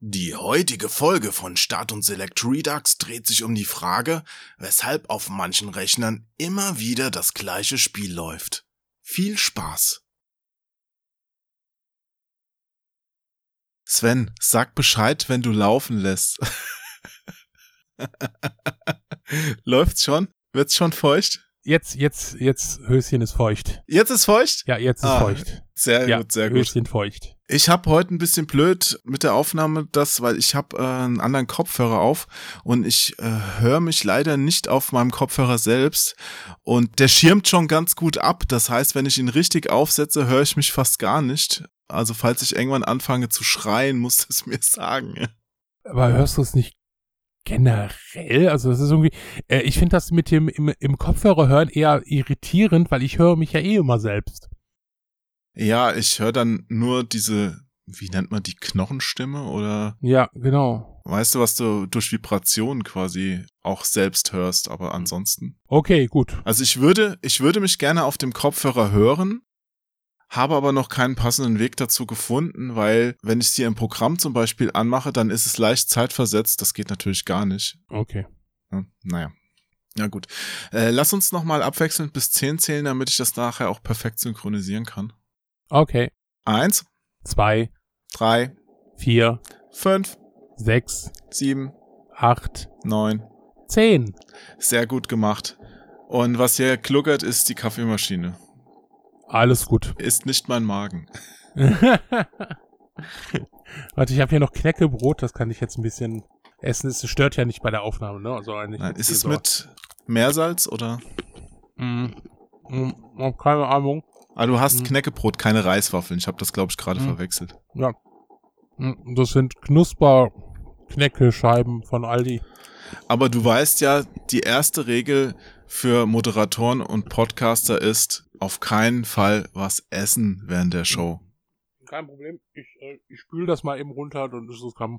Die heutige Folge von Start und Select Redux dreht sich um die Frage, weshalb auf manchen Rechnern immer wieder das gleiche Spiel läuft. Viel Spaß! Sven, sag Bescheid, wenn du laufen lässt. Läuft's schon? Wird's schon feucht? Jetzt, jetzt, jetzt, Höschen ist feucht. Jetzt ist feucht? Ja, jetzt ist Ah, feucht. Sehr ja, gut, sehr gut. Höschen feucht. Ich habe heute ein bisschen blöd mit der Aufnahme, das, weil ich habe äh, einen anderen Kopfhörer auf und ich äh, höre mich leider nicht auf meinem Kopfhörer selbst und der schirmt schon ganz gut ab. Das heißt, wenn ich ihn richtig aufsetze, höre ich mich fast gar nicht. Also falls ich irgendwann anfange zu schreien, musst du es mir sagen. Aber hörst du es nicht generell? Also das ist irgendwie, äh, ich finde das mit dem im, im Kopfhörer hören eher irritierend, weil ich höre mich ja eh immer selbst. Ja, ich höre dann nur diese, wie nennt man die Knochenstimme oder Ja, genau. weißt du, was du durch Vibrationen quasi auch selbst hörst, aber ansonsten Okay, gut. Also ich würde, ich würde mich gerne auf dem Kopfhörer hören, habe aber noch keinen passenden Weg dazu gefunden, weil wenn ich sie im Programm zum Beispiel anmache, dann ist es leicht zeitversetzt. Das geht natürlich gar nicht. Okay. Ja, naja. Ja gut. Äh, lass uns nochmal abwechselnd bis 10 zählen, damit ich das nachher auch perfekt synchronisieren kann. Okay. Eins, Zwei, drei, vier, fünf, sechs, sieben, acht, neun. zehn. Sehr gut gemacht. Und was hier kluckert, ist die Kaffeemaschine. Alles gut. Ist nicht mein Magen. Warte, ich habe hier noch Knäckebrot, das kann ich jetzt ein bisschen essen. Es stört ja nicht bei der Aufnahme, ne? Also eigentlich Nein, ist es so- mit Meersalz oder? Mm, mm, hab keine Ahnung. Ah, du hast Mhm. Knäckebrot, keine Reiswaffeln. Ich habe das, glaube ich, gerade Mhm. verwechselt. Ja. Mm, Das sind Knusper-Knäckescheiben von Aldi. Aber du weißt ja, die erste Regel für Moderatoren und Podcaster ist, auf keinen Fall was essen während der Show. Kein Problem. Ich, äh, ich spül das mal eben runter, dann ist es kann,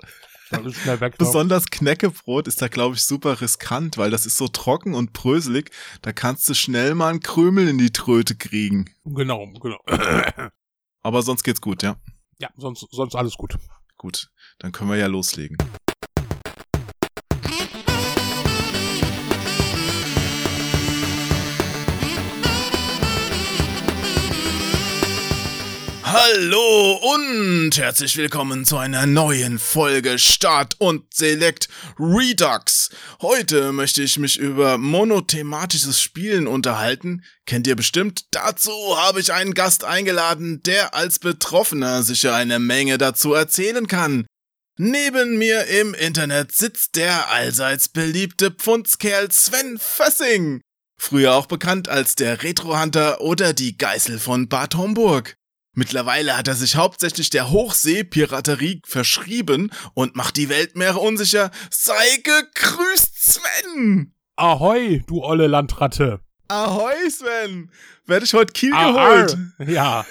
dann ist schnell weg. ne? Besonders Knäckebrot ist da, glaube ich, super riskant, weil das ist so trocken und bröselig. Da kannst du schnell mal einen Krümel in die Tröte kriegen. Genau, genau. Aber sonst geht's gut, ja? ja, sonst, sonst alles gut. Gut, dann können wir ja loslegen. Hallo und herzlich willkommen zu einer neuen Folge Start und Select Redux. Heute möchte ich mich über monothematisches Spielen unterhalten. Kennt ihr bestimmt. Dazu habe ich einen Gast eingeladen, der als Betroffener sicher eine Menge dazu erzählen kann. Neben mir im Internet sitzt der allseits beliebte Pfundskerl Sven Fössing. Früher auch bekannt als der Retrohunter oder die Geißel von Bad Homburg. Mittlerweile hat er sich hauptsächlich der Hochseepiraterie verschrieben und macht die Weltmeere unsicher. Sei gegrüßt, Sven! Ahoi, du olle Landratte. Ahoi, Sven! Werde ich heute Kiel geholt? Ja,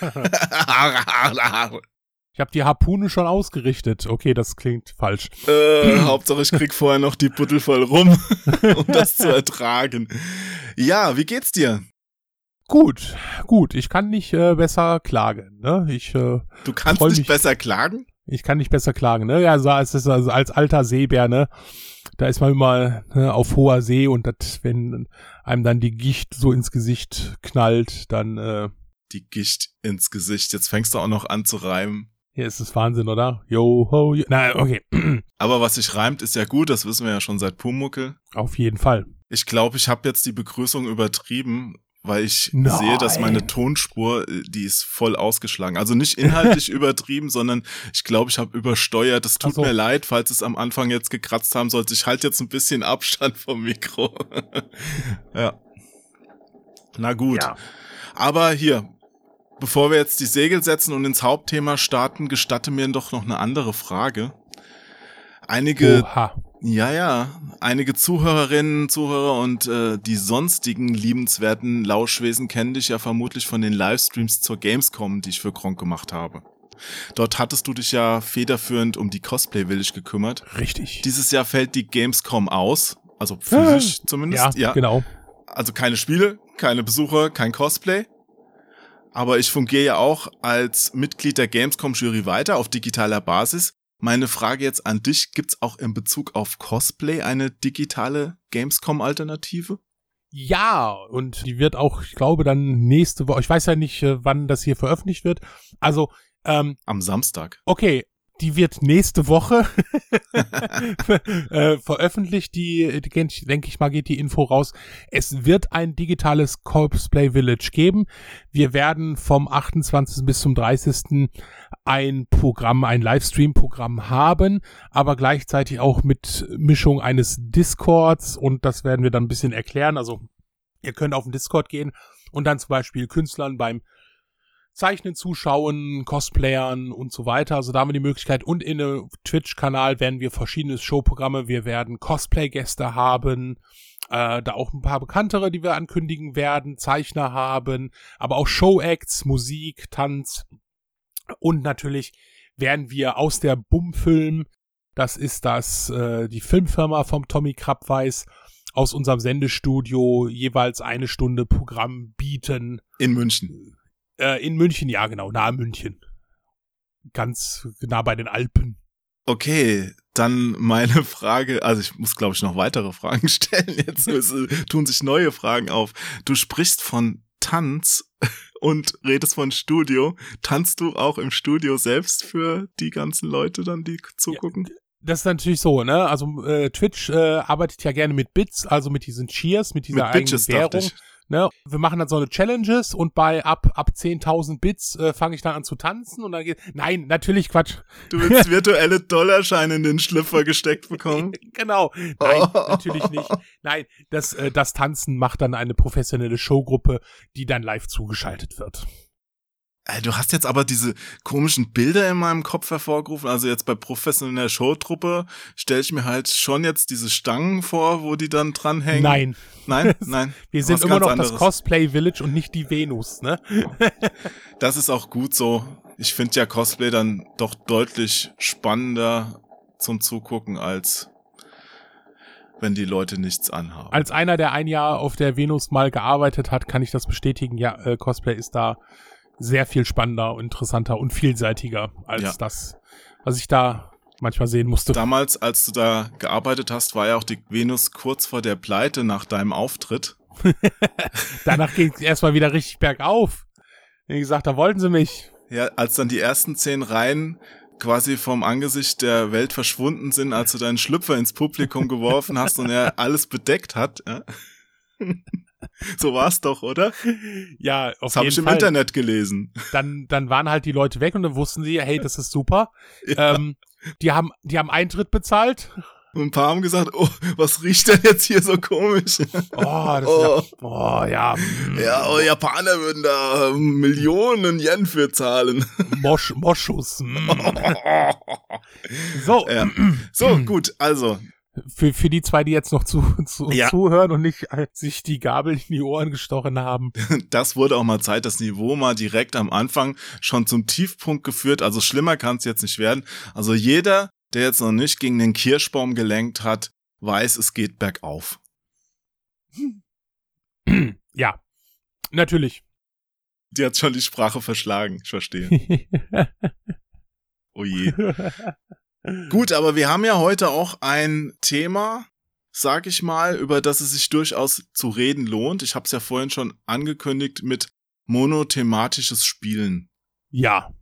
ich habe die Harpune schon ausgerichtet. Okay, das klingt falsch. äh, Hauptsache ich krieg vorher noch die Buttel voll rum, um das zu ertragen. Ja, wie geht's dir? Gut, gut. Ich kann nicht äh, besser klagen. Ne? Ich, äh, Du kannst mich. besser klagen? ich kann nicht besser klagen. Ne? Ja, so als, also als alter Seebär, ne, da ist man immer ne, auf hoher See und das, wenn einem dann die Gicht so ins Gesicht knallt, dann äh, Die Gicht ins Gesicht. Jetzt fängst du auch noch an zu reimen. hier ist es Wahnsinn, oder? Yo ho. Yo. Na, okay. Aber was sich reimt, ist ja gut. Das wissen wir ja schon seit Pumuckel. Auf jeden Fall. Ich glaube, ich habe jetzt die Begrüßung übertrieben, weil ich Nein. sehe, dass meine Tonspur, äh, die ist voll ausgeschlagen. Also nicht inhaltlich übertrieben, sondern ich glaube, ich habe übersteuert. Es tut so. mir leid, falls es am Anfang jetzt gekratzt haben sollte. Ich halte jetzt ein bisschen Abstand vom Mikro. ja. Na gut. Ja. Aber hier, bevor wir jetzt die Segel setzen und ins Hauptthema starten, gestatte mir doch noch eine andere Frage. Einige Oha. Ja, ja. Einige Zuhörerinnen, Zuhörer und äh, die sonstigen liebenswerten Lauschwesen kennen dich ja vermutlich von den Livestreams zur Gamescom, die ich für Gronk gemacht habe. Dort hattest du dich ja federführend um die Cosplay Village gekümmert. Richtig. Dieses Jahr fällt die Gamescom aus, also physisch zumindest. ja, genau. Also keine Spiele, keine Besucher, kein Cosplay. Aber ich fungiere ja auch als Mitglied der Gamescom-Jury weiter auf digitaler Basis Meine Frage jetzt an dich, gibt's auch in Bezug auf Cosplay eine digitale Gamescom-Alternative? Ja, und die wird auch, ich glaube, dann nächste Woche, ich weiß ja nicht, äh, wann das hier veröffentlicht wird. Also, ähm, Am Samstag. Okay, die wird nächste Woche äh, veröffentlicht. Die, die denke ich mal, geht die Info raus. Es wird ein digitales Cosplay Village geben. Wir werden vom 28. bis zum 30. ein Programm, ein Livestream-Programm haben, aber gleichzeitig auch mit Mischung eines Discords und das werden wir dann ein bisschen erklären. Also ihr könnt auf den Discord gehen und dann zum Beispiel Künstlern beim Zeichnen zuschauen, Cosplayern und so weiter. Also da haben wir die Möglichkeit. Und in einem Twitch-Kanal werden wir verschiedene Showprogramme. Wir werden Cosplay-Gäste haben, äh, da auch ein paar bekanntere, die wir ankündigen werden, Zeichner haben, aber auch Show-Acts, Musik, Tanz. Und natürlich werden wir aus der Bumfilm, das ist das, äh, die Filmfirma vom Tommy Krabweis, aus unserem Sendestudio jeweils eine Stunde Programm bieten. In München. Äh, in München, ja, genau, nahe München. Ganz nah bei den Alpen. Okay, dann meine Frage, also ich muss, glaube ich, noch weitere Fragen stellen. Jetzt müssen, tun sich neue Fragen auf. Du sprichst von Tanz und redest von Studio. Tanzt du auch im Studio selbst für die ganzen Leute dann, die zugucken? Ja, das ist natürlich so, ne? Also äh, Twitch äh, arbeitet ja gerne mit Bits, also mit diesen Cheers, mit dieser mit eigenen Bitches, Währung. Ne? Wir machen dann so eine Challenges und bei ab, ab 10.000 Bits äh, fange ich dann an zu tanzen und dann geht, nein, natürlich Quatsch. Du willst virtuelle Dollarscheine in den Schlüpfer gesteckt bekommen? genau. Nein, oh. natürlich nicht. Nein, das, äh, das Tanzen macht dann eine professionelle Showgruppe, die dann live zugeschaltet wird. Du hast jetzt aber diese komischen Bilder in meinem Kopf hervorgerufen. Also jetzt bei professioneller Showtruppe stelle ich mir halt schon jetzt diese Stangen vor, wo die dann dranhängen. Nein. Nein, nein. Wir sind immer noch anderes. das Cosplay Village und nicht die Venus, ne? das ist auch gut so. Ich finde ja Cosplay dann doch deutlich spannender zum Zugucken als wenn die Leute nichts anhaben. Als einer, der ein Jahr auf der Venus mal gearbeitet hat, kann ich das bestätigen. Ja, äh, Cosplay ist da sehr viel spannender, interessanter und vielseitiger als ja. das, was ich da manchmal sehen musste. Damals, als du da gearbeitet hast, war ja auch die Venus kurz vor der Pleite nach deinem Auftritt. Danach ging es erstmal wieder richtig bergauf. Wie gesagt, da wollten sie mich. Ja, als dann die ersten zehn Reihen quasi vom Angesicht der Welt verschwunden sind, als du deinen Schlüpfer ins Publikum geworfen hast und er alles bedeckt hat. Ja. So war's doch, oder? Ja, auf das habe ich im Fall. Internet gelesen. Dann, dann waren halt die Leute weg und dann wussten sie, hey, das ist super. Ja. Ähm, die haben, die haben Eintritt bezahlt. Und ein paar haben gesagt, oh, was riecht denn jetzt hier so komisch? Oh, das oh. Ist ja, oh, ja. Ja, oh, Japaner würden da Millionen Yen für zahlen. Mosch, Moschus. Mm. so. Ja. So, gut, also, für, für die zwei, die jetzt noch zu, zu ja. zuhören und nicht sich die Gabel in die Ohren gestochen haben. Das wurde auch mal Zeit, das Niveau mal direkt am Anfang schon zum Tiefpunkt geführt. Also schlimmer kann es jetzt nicht werden. Also jeder, der jetzt noch nicht gegen den Kirschbaum gelenkt hat, weiß, es geht bergauf. Ja, natürlich. Die hat schon die Sprache verschlagen, ich verstehe. oh je. Gut, aber wir haben ja heute auch ein Thema, sag ich mal, über das es sich durchaus zu reden lohnt. Ich habe es ja vorhin schon angekündigt mit monothematisches Spielen. Ja.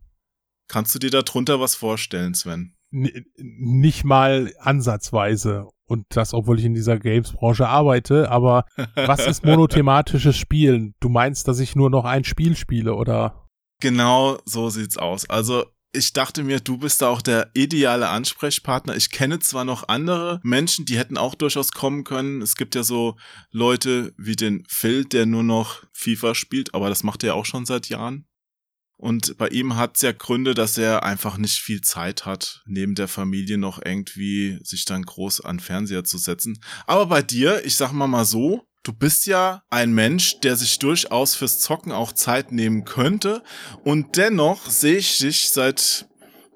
Kannst du dir darunter was vorstellen, Sven? N nicht mal ansatzweise. Und das, obwohl ich in dieser Games-Branche arbeite. Aber was ist monothematisches Spielen? Du meinst, dass ich nur noch ein Spiel spiele, oder? Genau so sieht's aus. Also ich dachte mir, du bist da auch der ideale Ansprechpartner. Ich kenne zwar noch andere Menschen, die hätten auch durchaus kommen können. Es gibt ja so Leute wie den Phil, der nur noch FIFA spielt, aber das macht er auch schon seit Jahren. Und bei ihm hat es ja Gründe, dass er einfach nicht viel Zeit hat, neben der Familie noch irgendwie sich dann groß an Fernseher zu setzen. Aber bei dir, ich sag mal mal so, du bist ja ein Mensch, der sich durchaus fürs Zocken auch Zeit nehmen könnte. Und dennoch sehe ich dich seit,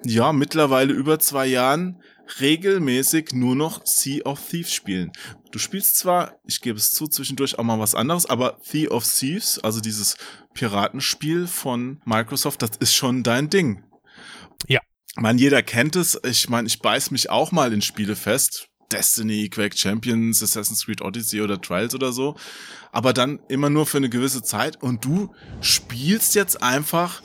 ja, mittlerweile über zwei Jahren regelmäßig nur noch Sea of Thieves spielen. Du spielst zwar, ich gebe es zu, zwischendurch auch mal was anderes, aber Sea of Thieves, also dieses Piratenspiel von Microsoft, das ist schon dein Ding. Ja. man, jeder kennt es. Ich meine, ich beiß mich auch mal in Spiele fest. Destiny, Quake Champions, Assassin's Creed Odyssey oder Trials oder so. Aber dann immer nur für eine gewisse Zeit. Und du spielst jetzt einfach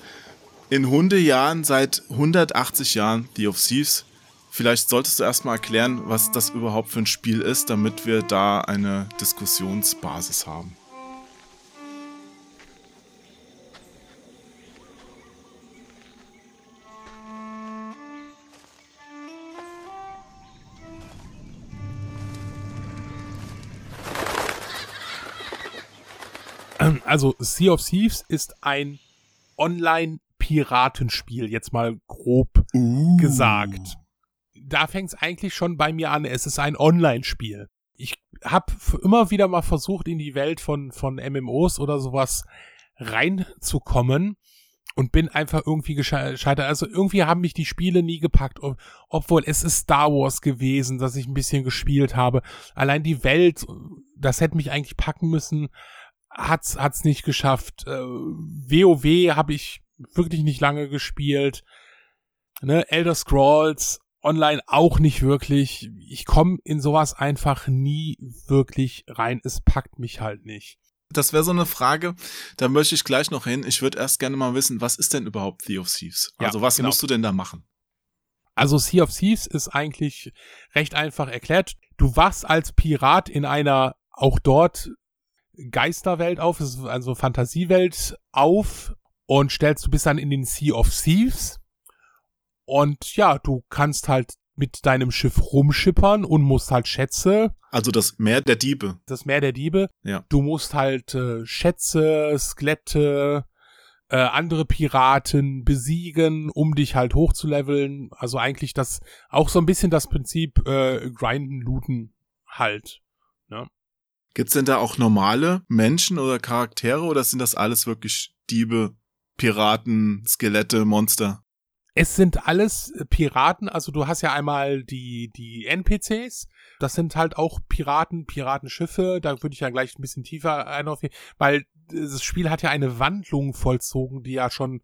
in Hundejahren seit 180 Jahren The of Thieves. Vielleicht solltest du erstmal erklären, was das überhaupt für ein Spiel ist, damit wir da eine Diskussionsbasis haben. Also Sea of Thieves ist ein Online-Piratenspiel, jetzt mal grob uh. gesagt. Da fängt es eigentlich schon bei mir an. Es ist ein Online-Spiel. Ich habe immer wieder mal versucht, in die Welt von, von MMOs oder sowas reinzukommen und bin einfach irgendwie gescheitert. Also irgendwie haben mich die Spiele nie gepackt, obwohl es ist Star Wars gewesen, dass ich ein bisschen gespielt habe. Allein die Welt, das hätte mich eigentlich packen müssen hat's hat's nicht geschafft. Äh, WoW habe ich wirklich nicht lange gespielt. Ne, Elder Scrolls online auch nicht wirklich. Ich komme in sowas einfach nie wirklich rein. Es packt mich halt nicht. Das wäre so eine Frage, da möchte ich gleich noch hin. Ich würde erst gerne mal wissen, was ist denn überhaupt Sea of Thieves? Also ja, was genau. musst du denn da machen? Also Sea of Thieves ist eigentlich recht einfach erklärt. Du wachst als Pirat in einer auch dort Geisterwelt auf, also Fantasiewelt auf und stellst du bist dann in den Sea of Thieves und ja, du kannst halt mit deinem Schiff rumschippern und musst halt Schätze. Also das Meer der Diebe. Das Meer der Diebe. Ja. Du musst halt äh, Schätze, Skelette, äh, andere Piraten besiegen, um dich halt hochzuleveln. Also eigentlich das auch so ein bisschen das Prinzip äh, Grinden, Looten halt. Ne? Gibt's denn da auch normale Menschen oder Charaktere oder sind das alles wirklich Diebe, Piraten, Skelette, Monster? Es sind alles äh, Piraten, also du hast ja einmal die, die NPCs, das sind halt auch Piraten, Piratenschiffe, da würde ich ja gleich ein bisschen tiefer ein auf, weil das Spiel hat ja eine Wandlung vollzogen, die ja schon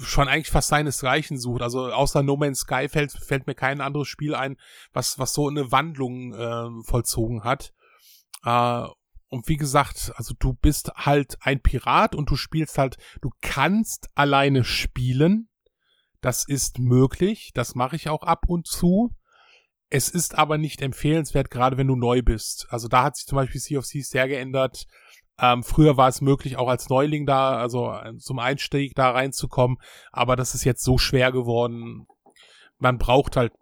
schon eigentlich fast seinesgleichen sucht. Also außer No Man's Sky fällt, fällt mir kein anderes Spiel ein, was, was so eine Wandlung äh, vollzogen hat. Äh, und wie gesagt, also du bist halt ein Pirat und du spielst halt, du kannst alleine spielen. Das ist möglich. Das mache ich auch ab und zu. Es ist aber nicht empfehlenswert, gerade wenn du neu bist. Also da hat sich zum Beispiel Sea of Thieves sehr geändert. Ähm, früher war es möglich, auch als Neuling da, also äh, zum Einstieg da reinzukommen. Aber das ist jetzt so schwer geworden. Man braucht halt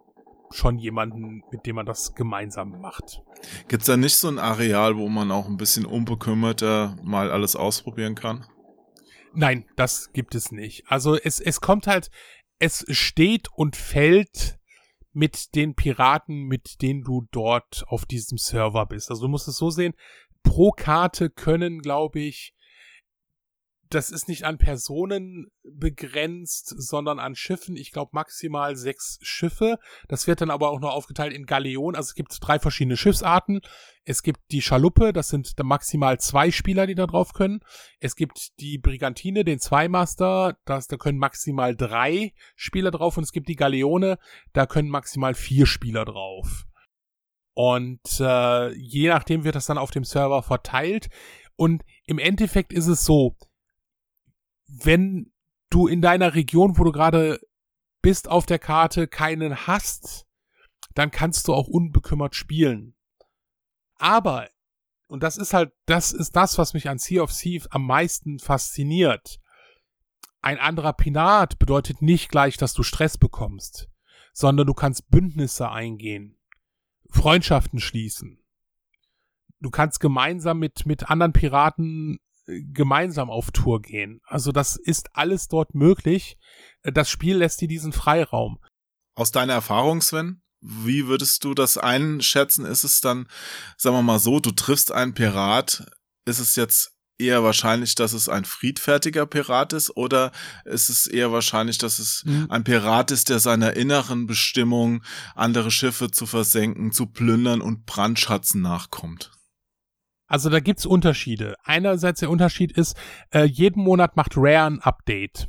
schon jemanden, mit dem man das gemeinsam macht. Gibt's da nicht so ein Areal, wo man auch ein bisschen unbekümmerter mal alles ausprobieren kann? Nein, das gibt es nicht. Also es, es kommt halt, es steht und fällt mit den Piraten, mit denen du dort auf diesem Server bist. Also du musst es so sehen, pro Karte können, glaube ich, das ist nicht an Personen begrenzt, sondern an Schiffen. Ich glaube maximal sechs Schiffe. Das wird dann aber auch noch aufgeteilt in Galeonen. Also es gibt drei verschiedene Schiffsarten. Es gibt die Schaluppe, das sind maximal zwei Spieler, die da drauf können. Es gibt die Brigantine, den Zweimaster, das, da können maximal drei Spieler drauf. Und es gibt die Galeone, da können maximal vier Spieler drauf. Und äh, je nachdem wird das dann auf dem Server verteilt. Und im Endeffekt ist es so, wenn du in deiner Region, wo du gerade bist auf der Karte, keinen hast, dann kannst du auch unbekümmert spielen. Aber, und das ist halt, das ist das, was mich an Sea of Thieves am meisten fasziniert. Ein anderer Pinat bedeutet nicht gleich, dass du Stress bekommst, sondern du kannst Bündnisse eingehen, Freundschaften schließen. Du kannst gemeinsam mit, mit anderen Piraten gemeinsam auf Tour gehen. Also das ist alles dort möglich. Das Spiel lässt dir diesen Freiraum. Aus deiner Erfahrung, Sven, wie würdest du das einschätzen? Ist es dann, sagen wir mal so, du triffst einen Pirat, ist es jetzt eher wahrscheinlich, dass es ein friedfertiger Pirat ist oder ist es eher wahrscheinlich, dass es mhm. ein Pirat ist, der seiner inneren Bestimmung, andere Schiffe zu versenken, zu plündern und Brandschatzen nachkommt? Also da gibt's Unterschiede. Einerseits der Unterschied ist, äh, jeden Monat macht Rare ein Update.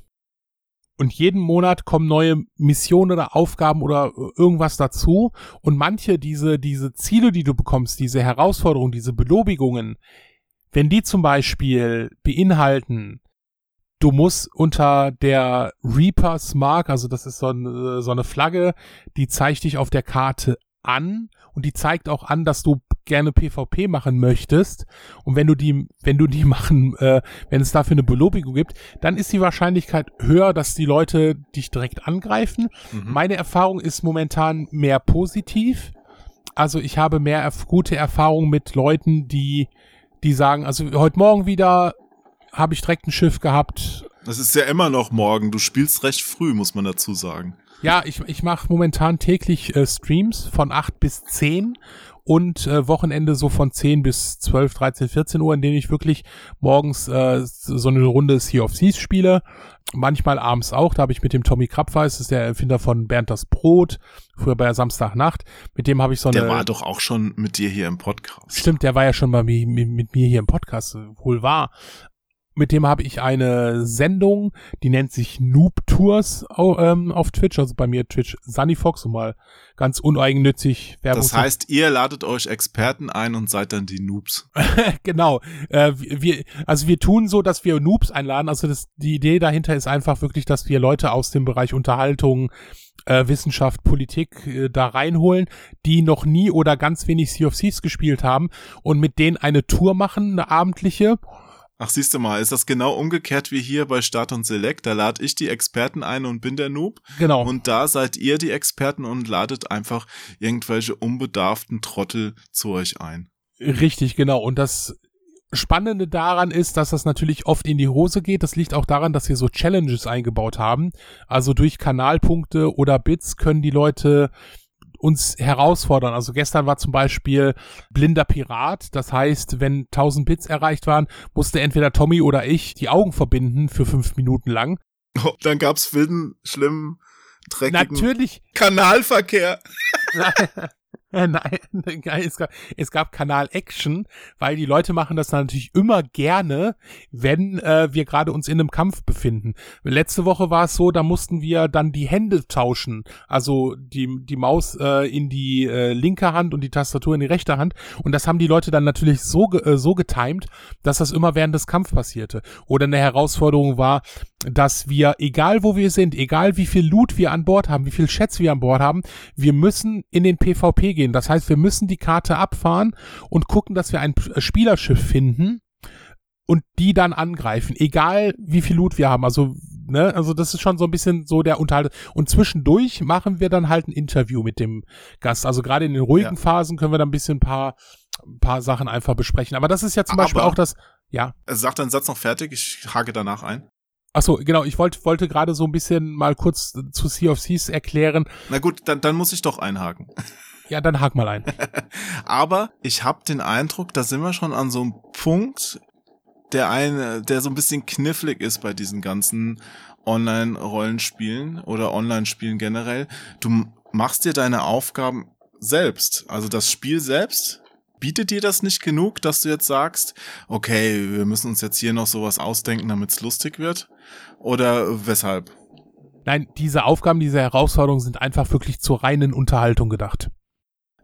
Und jeden Monat kommen neue Missionen oder Aufgaben oder irgendwas dazu. Und manche diese, diese Ziele, die du bekommst, diese Herausforderungen, diese Belobigungen, wenn die zum Beispiel beinhalten, du musst unter der Reapers Mark, also das ist so eine, so eine Flagge, die zeigt dich auf der Karte an und die zeigt auch an, dass du gerne PvP machen möchtest. Und wenn du die, wenn du die machen, äh, wenn es dafür eine Belobigung gibt, dann ist die Wahrscheinlichkeit höher, dass die Leute dich direkt angreifen. Mhm. Meine Erfahrung ist momentan mehr positiv. Also ich habe mehr erf gute Erfahrungen mit Leuten, die, die sagen, also heute Morgen wieder habe ich direkt ein Schiff gehabt. Das ist ja immer noch morgen. Du spielst recht früh, muss man dazu sagen. Ja, ich, ich mache momentan täglich äh, Streams von 8 bis 10 und äh, Wochenende so von 10 bis 12, 13, 14 Uhr, in denen ich wirklich morgens äh, so eine Runde Sea of Seas spiele. Manchmal abends auch, da habe ich mit dem Tommy Krapfeis, das ist der Erfinder von Bernd das Brot, früher bei Samstagnacht, mit dem habe ich so eine... Der war doch auch schon mit dir hier im Podcast. Stimmt, der war ja schon mal mit, mit mir hier im Podcast, wohl wahr mit dem habe ich eine Sendung, die nennt sich Noob Tours ähm, auf Twitch, also bei mir Twitch Sunnyfox, um mal ganz uneigennützig Werbung Das heißt, ihr ladet euch Experten ein und seid dann die Noobs. genau. Äh, wir, also wir tun so, dass wir Noobs einladen. Also das, die Idee dahinter ist einfach wirklich, dass wir Leute aus dem Bereich Unterhaltung, äh, Wissenschaft, Politik äh, da reinholen, die noch nie oder ganz wenig Sea of Thieves gespielt haben und mit denen eine Tour machen, eine abendliche Ach, siehst du mal, ist das genau umgekehrt wie hier bei Start und Select? Da lade ich die Experten ein und bin der Noob. Genau. Und da seid ihr die Experten und ladet einfach irgendwelche unbedarften Trottel zu euch ein. Richtig, genau. Und das Spannende daran ist, dass das natürlich oft in die Hose geht. Das liegt auch daran, dass wir so Challenges eingebaut haben. Also durch Kanalpunkte oder Bits können die Leute uns herausfordern. Also gestern war zum Beispiel blinder Pirat. Das heißt, wenn 1000 Bits erreicht waren, musste entweder Tommy oder ich die Augen verbinden für fünf Minuten lang. Oh, dann gab's wilden, schlimmen, dreckigen Natürlich. Kanalverkehr. Nein, es gab, es gab Kanal Action, weil die Leute machen das natürlich immer gerne, wenn äh, wir gerade uns in einem Kampf befinden. Letzte Woche war es so, da mussten wir dann die Hände tauschen, also die, die Maus äh, in die äh, linke Hand und die Tastatur in die rechte Hand. Und das haben die Leute dann natürlich so, äh, so getimed, dass das immer während des Kampfs passierte. Oder eine Herausforderung war, dass wir, egal wo wir sind, egal wie viel Loot wir an Bord haben, wie viel Schätze wir an Bord haben, wir müssen in den PvP gehen. Das heißt, wir müssen die Karte abfahren und gucken, dass wir ein Spielerschiff finden und die dann angreifen, egal wie viel Loot wir haben. Also, ne, also das ist schon so ein bisschen so der Unterhalt. Und zwischendurch machen wir dann halt ein Interview mit dem Gast. Also gerade in den ruhigen ja. Phasen können wir dann ein bisschen ein paar, ein paar Sachen einfach besprechen. Aber das ist ja zum Aber Beispiel auch das, ja. Sag deinen Satz noch fertig, ich hake danach ein. Ach so, genau, ich wollte wollte gerade so ein bisschen mal kurz zu Sea of Seas erklären. Na gut, dann, dann muss ich doch einhaken. Ja, dann hak mal ein. Aber ich habe den Eindruck, da sind wir schon an so einem Punkt, der eine, der so ein bisschen knifflig ist bei diesen ganzen Online-Rollenspielen oder Online-Spielen generell. Du machst dir deine Aufgaben selbst. Also das Spiel selbst bietet dir das nicht genug, dass du jetzt sagst, okay, wir müssen uns jetzt hier noch sowas ausdenken, damit es lustig wird? Oder weshalb? Nein, diese Aufgaben, diese Herausforderungen sind einfach wirklich zur reinen Unterhaltung gedacht.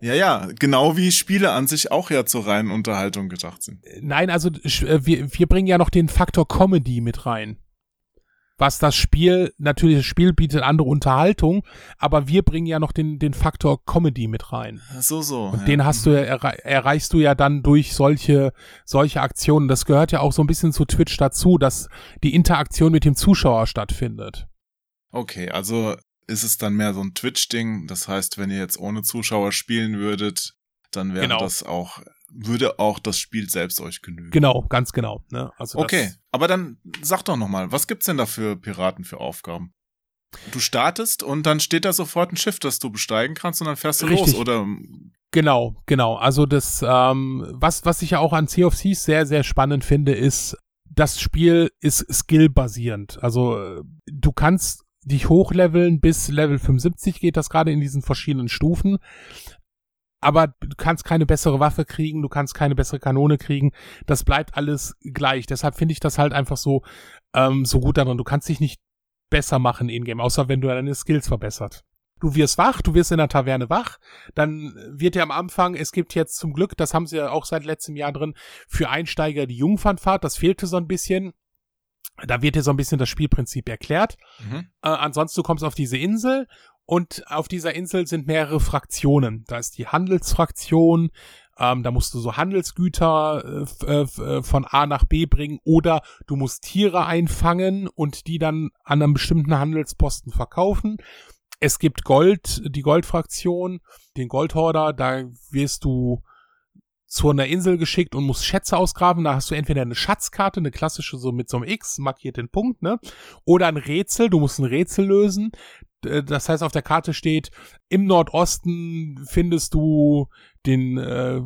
Ja, ja, genau wie Spiele an sich auch ja zur reinen Unterhaltung gedacht sind. Nein, also äh, wir, wir bringen ja noch den Faktor Comedy mit rein. Was das Spiel, natürlich das Spiel bietet andere Unterhaltung, aber wir bringen ja noch den, den Faktor Comedy mit rein. So, so. Und ja. den hast du ja, erreichst du ja dann durch solche, solche Aktionen. Das gehört ja auch so ein bisschen zu Twitch dazu, dass die Interaktion mit dem Zuschauer stattfindet. Okay, also ist es dann mehr so ein Twitch-Ding. Das heißt, wenn ihr jetzt ohne Zuschauer spielen würdet, dann wäre genau. das auch, würde auch das Spiel selbst euch genügen. Genau, ganz genau. Ne? Also okay, aber dann sag doch nochmal, was gibt's denn da für Piraten für Aufgaben? Du startest und dann steht da sofort ein Schiff, das du besteigen kannst und dann fährst du Richtig. los, oder? Genau, genau. Also das, ähm, was, was ich ja auch an Sea of Thieves sehr, sehr spannend finde, ist, das Spiel ist skill-basierend. Also du kannst dich hochleveln bis Level 75 geht das gerade in diesen verschiedenen Stufen. Aber du kannst keine bessere Waffe kriegen, du kannst keine bessere Kanone kriegen. Das bleibt alles gleich. Deshalb finde ich das halt einfach so, ähm, so gut daran. Du kannst dich nicht besser machen in-game, außer wenn du deine Skills verbessert. Du wirst wach, du wirst in der Taverne wach, dann wird ja am Anfang, es gibt jetzt zum Glück, das haben sie ja auch seit letztem Jahr drin, für Einsteiger die Jungfernfahrt, das fehlte so ein bisschen. Da wird dir so ein bisschen das Spielprinzip erklärt. Mhm. Äh, ansonsten du kommst auf diese Insel und auf dieser Insel sind mehrere Fraktionen. Da ist die Handelsfraktion, ähm, da musst du so Handelsgüter äh, äh, äh, von A nach B bringen oder du musst Tiere einfangen und die dann an einem bestimmten Handelsposten verkaufen. Es gibt Gold, die Goldfraktion, den Goldhorder, da wirst du zu einer Insel geschickt und musst Schätze ausgraben. Da hast du entweder eine Schatzkarte, eine klassische so mit so einem X, markiert den Punkt, ne? Oder ein Rätsel, du musst ein Rätsel lösen. Das heißt, auf der Karte steht, im Nordosten findest du den äh,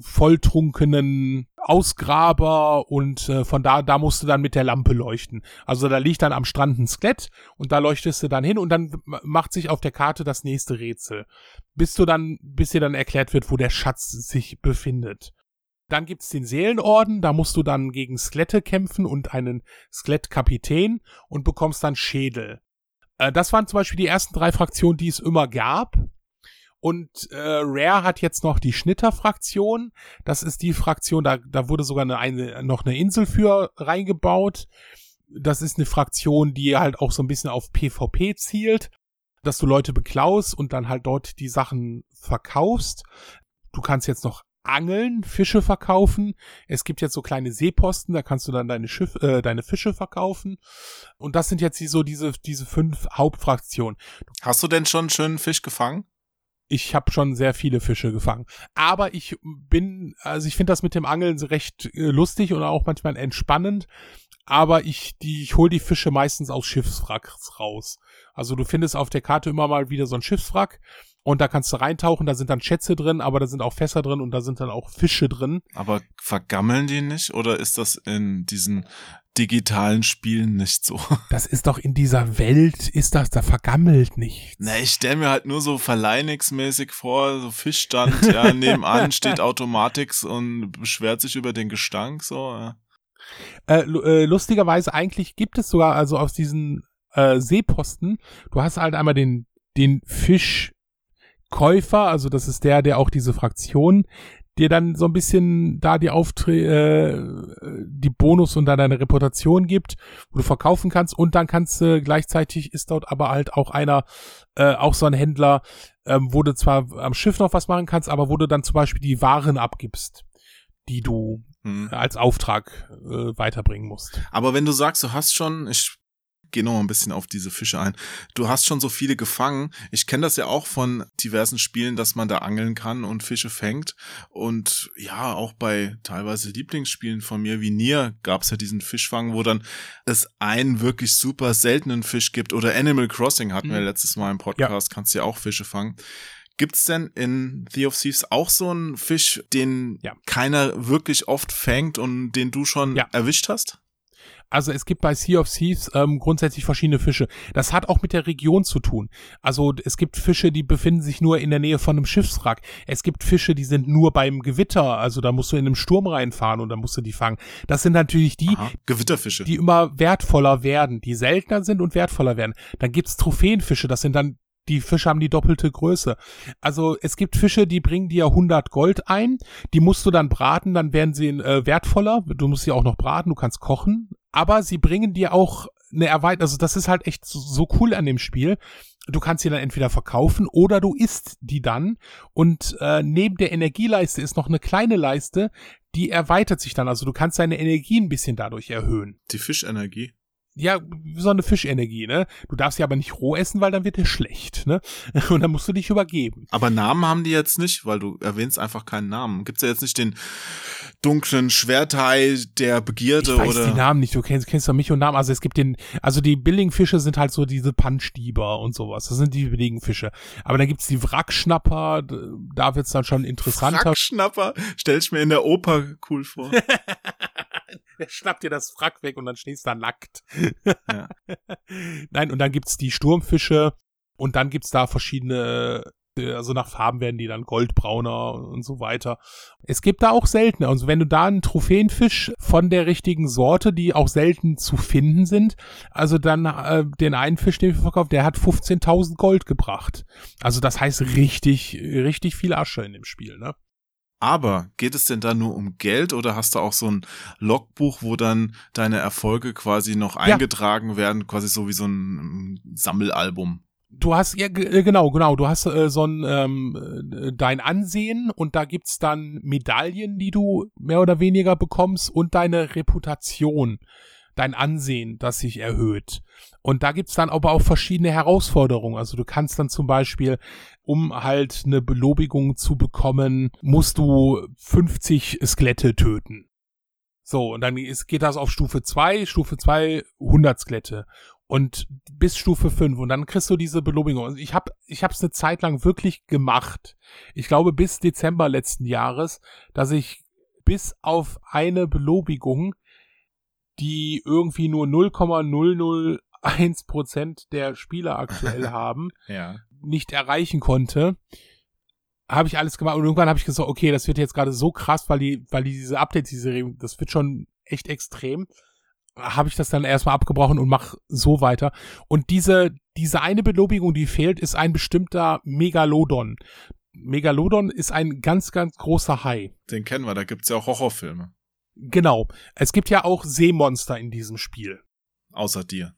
volltrunkenen Ausgraber und äh, von da, da musst du dann mit der Lampe leuchten. Also da liegt dann am Strand ein Skelett und da leuchtest du dann hin und dann macht sich auf der Karte das nächste Rätsel. Bis du dann, bis dir dann erklärt wird, wo der Schatz sich befindet. Dann gibt's den Seelenorden, da musst du dann gegen Skelette kämpfen und einen Skelettkapitän und bekommst dann Schädel. Äh, das waren zum Beispiel die ersten drei Fraktionen, die es immer gab. Und äh, Rare hat jetzt noch die Schnitter-Fraktion. Das ist die Fraktion, da, da wurde sogar eine, eine, noch eine Insel für reingebaut. Das ist eine Fraktion, die halt auch so ein bisschen auf PvP zielt, dass du Leute beklaust und dann halt dort die Sachen verkaufst. Du kannst jetzt noch angeln, Fische verkaufen. Es gibt jetzt so kleine Seeposten, da kannst du dann deine Schiff, äh, deine Fische verkaufen. Und das sind jetzt die, so diese diese fünf Hauptfraktionen. Hast du denn schon einen schönen Fisch gefangen? ich habe schon sehr viele Fische gefangen. Aber ich bin, also ich finde das mit dem Angeln recht äh, lustig und auch manchmal entspannend. Aber ich, die, ich hole die Fische meistens aus Schiffswracks raus. Also du findest auf der Karte immer mal wieder so ein Schiffswrack und da kannst du reintauchen, da sind dann Schätze drin, aber da sind auch Fässer drin und da sind dann auch Fische drin. Aber vergammeln die nicht oder ist das in diesen digitalen Spielen nicht so? Das ist doch in dieser Welt, ist das, da vergammelt nichts. Na, ich stell mir halt nur so Verleinix-mäßig vor, so Fischstand, ja, nebenan steht Automatix und beschwert sich über den Gestank, so, ja. Äh, äh, lustigerweise eigentlich gibt es sogar, also aus diesen äh, Seeposten, du hast halt einmal den, den Fisch Käufer, also das ist der, der auch diese Fraktion dir dann so ein bisschen da die Auftre äh, die Bonus und dann deine Reputation gibt, wo du verkaufen kannst und dann kannst du äh, gleichzeitig ist dort aber halt auch einer, äh, auch so ein Händler, ähm, wo du zwar am Schiff noch was machen kannst, aber wo du dann zum Beispiel die Waren abgibst, die du hm. als Auftrag äh, weiterbringen musst. Aber wenn du sagst, du hast schon, ich gehe noch mal ein bisschen auf diese Fische ein. Du hast schon so viele gefangen. Ich kenne das ja auch von diversen Spielen, dass man da angeln kann und Fische fängt. Und ja, auch bei teilweise Lieblingsspielen von mir wie Nier gab es ja diesen Fischfang, wo dann es einen wirklich super seltenen Fisch gibt. Oder Animal Crossing hatten mhm. wir letztes Mal im Podcast, ja. kannst ja auch Fische fangen. Gibt's denn in The of Thieves auch so einen Fisch, den ja. keiner wirklich oft fängt und den du schon ja. erwischt hast? Also es gibt bei Sea of Thieves ähm, grundsätzlich verschiedene Fische. Das hat auch mit der Region zu tun. Also es gibt Fische, die befinden sich nur in der Nähe von einem Schiffswrack. Es gibt Fische, die sind nur beim Gewitter. Also da musst du in einem Sturm reinfahren und dann musst du die fangen. Das sind natürlich die Aha, Gewitterfische, die immer wertvoller werden, die seltener sind und wertvoller werden. Dann gibt's Trophäenfische. Das sind dann die Fische haben die doppelte Größe. Also es gibt Fische, die bringen dir 100 Gold ein, die musst du dann braten, dann werden sie äh, wertvoller. Du musst sie auch noch braten, du kannst kochen, aber sie bringen dir auch eine Erweiterung. Also das ist halt echt so, cool an dem Spiel. Du kannst sie dann entweder verkaufen oder du isst die dann. Und äh, neben der Energieleiste ist noch eine kleine Leiste, die erweitert sich dann. Also du kannst deine Energie ein bisschen dadurch erhöhen. Die Fischenergie ja, so eine Fischenergie, ne? Du darfst sie aber nicht roh essen, weil dann wird dir schlecht, ne? Und dann musst du dich übergeben. Aber Namen haben die jetzt nicht, weil du erwähnst einfach keinen Namen. Gibt's ja jetzt nicht den dunklen Schwerthai der Begierde ich weiß oder? die Namen nicht. Du kennst, kennst doch mich und Namen. Also es gibt den, also die Billigfische sind halt so diese Punchstieber und sowas. Das sind die billigen Fische. Aber dann gibt's die Wrackschnapper. Da wird's dann schon interessanter. Wrackschnapper? Stell ich mir in der Oper cool vor. der schnappt dir das Wrack weg und dann stehst du da nackt. Ja. Nein, und dann gibt's die Sturmfische und dann gibt's da verschiedene also nach Farben werden die dann goldbrauner und so weiter. Es gibt da auch seltene. Also wenn du da einen Trophäenfisch von der richtigen Sorte, die auch selten zu finden sind, also dann äh, den einen Fisch, den wir verkauft, der hat 15.000 Gold gebracht. Also das heißt richtig, richtig viel Asche in dem Spiel, ne? Aber geht es denn da nur um Geld oder hast du auch so ein Logbuch, wo dann deine Erfolge quasi noch ja. eingetragen werden, quasi so wie so ein Sammelalbum? Du hast, ja, äh, genau, genau, du hast äh, so ein, ähm, äh, dein Ansehen und da gibt's dann Medaillen, die du mehr oder weniger bekommst und deine Reputation, dein Ansehen, das sich erhöht. Und da gibt's dann aber auch verschiedene Herausforderungen. Also du kannst dann zum Beispiel, um halt eine Belobigung zu bekommen, musst du 50 Skelette töten. So, und dann geht das auf Stufe 2, Stufe 2 100 Skelette und bis Stufe 5 und dann kriegst du diese Belobigung. Und ich habe ich hab's eine Zeit lang wirklich gemacht. Ich glaube bis Dezember letzten Jahres, dass ich bis auf eine Belobigung, die irgendwie nur 0,001 Prozent der Spieler aktuell haben, ja. nicht erreichen konnte habe ich alles gemacht und irgendwann habe ich gesagt, okay, das wird jetzt gerade so krass, weil die, weil die diese Updates, diese, das wird schon echt extrem habe ich das dann erstmal abgebrochen und mach so weiter. Und diese, diese eine Belobigung, die fehlt, ist ein bestimmter Megalodon. Megalodon ist ein ganz, ganz großer Hai. Den kennen wir, da gibt's ja auch Horrorfilme. Genau. Es gibt ja auch Seemonster in diesem Spiel. Außer dir.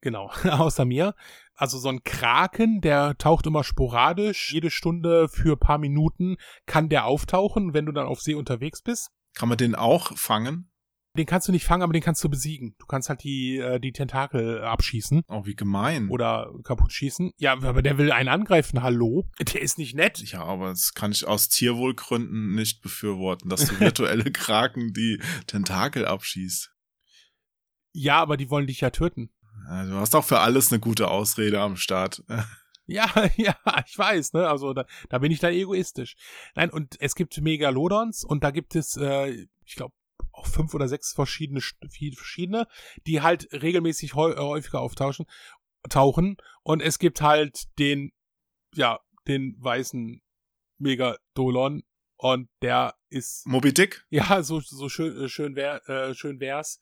Genau, außer mir. Also so ein Kraken, der taucht immer sporadisch. Jede Stunde für paar Minuten kann der auftauchen, wenn du dann auf See unterwegs bist. Kann man den auch fangen? Den kannst du nicht fangen, aber den kannst du besiegen. Du kannst halt die, äh, die Tentakel abschießen. Oh, wie gemein. Oder kaputt schießen. Ja, aber der will einen angreifen, hallo? Der ist nicht nett. Ja, aber das kann ich aus Tierwohlgründen nicht befürworten, dass du virtuelle Kraken die Tentakel abschießt. Ja, aber die wollen dich ja töten. Du hast auch für alles eine gute Ausrede am Start. Ja, ja, ich weiß, ne? Also da, da bin ich dann egoistisch. Nein, und es gibt Megalodons und da gibt es, äh, ich glaube, auch fünf oder sechs verschiedene, verschiedene, die halt regelmäßig häufiger auftauchen, tauchen. Und es gibt halt den, ja, den weißen Megadolon und der ist Moby Dick. Ja, so so schön äh, schön wär, äh, schön wär's.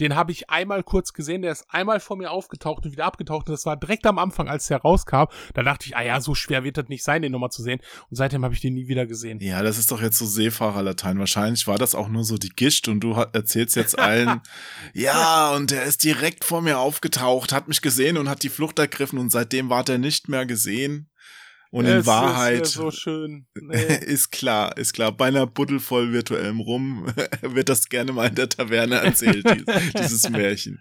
Den habe ich einmal kurz gesehen, der ist einmal vor mir aufgetaucht und wieder abgetaucht. Und das war direkt am Anfang, als der rauskam. Da dachte ich, ah ja, so schwer wird das nicht sein, den nochmal zu sehen. Und seitdem habe ich den nie wieder gesehen. Ja, das ist doch jetzt so Seefahrerlatein. Wahrscheinlich war das auch nur so die Gischt und du erzählst jetzt allen, ja, und der ist direkt vor mir aufgetaucht, hat mich gesehen und hat die Flucht ergriffen und seitdem war der nicht mehr gesehen. Und in es Wahrheit ist, so schön. Nee. ist klar, ist klar. Bei einer Buddel voll virtuellem Rum wird das gerne mal in der Taverne erzählt, dieses Märchen.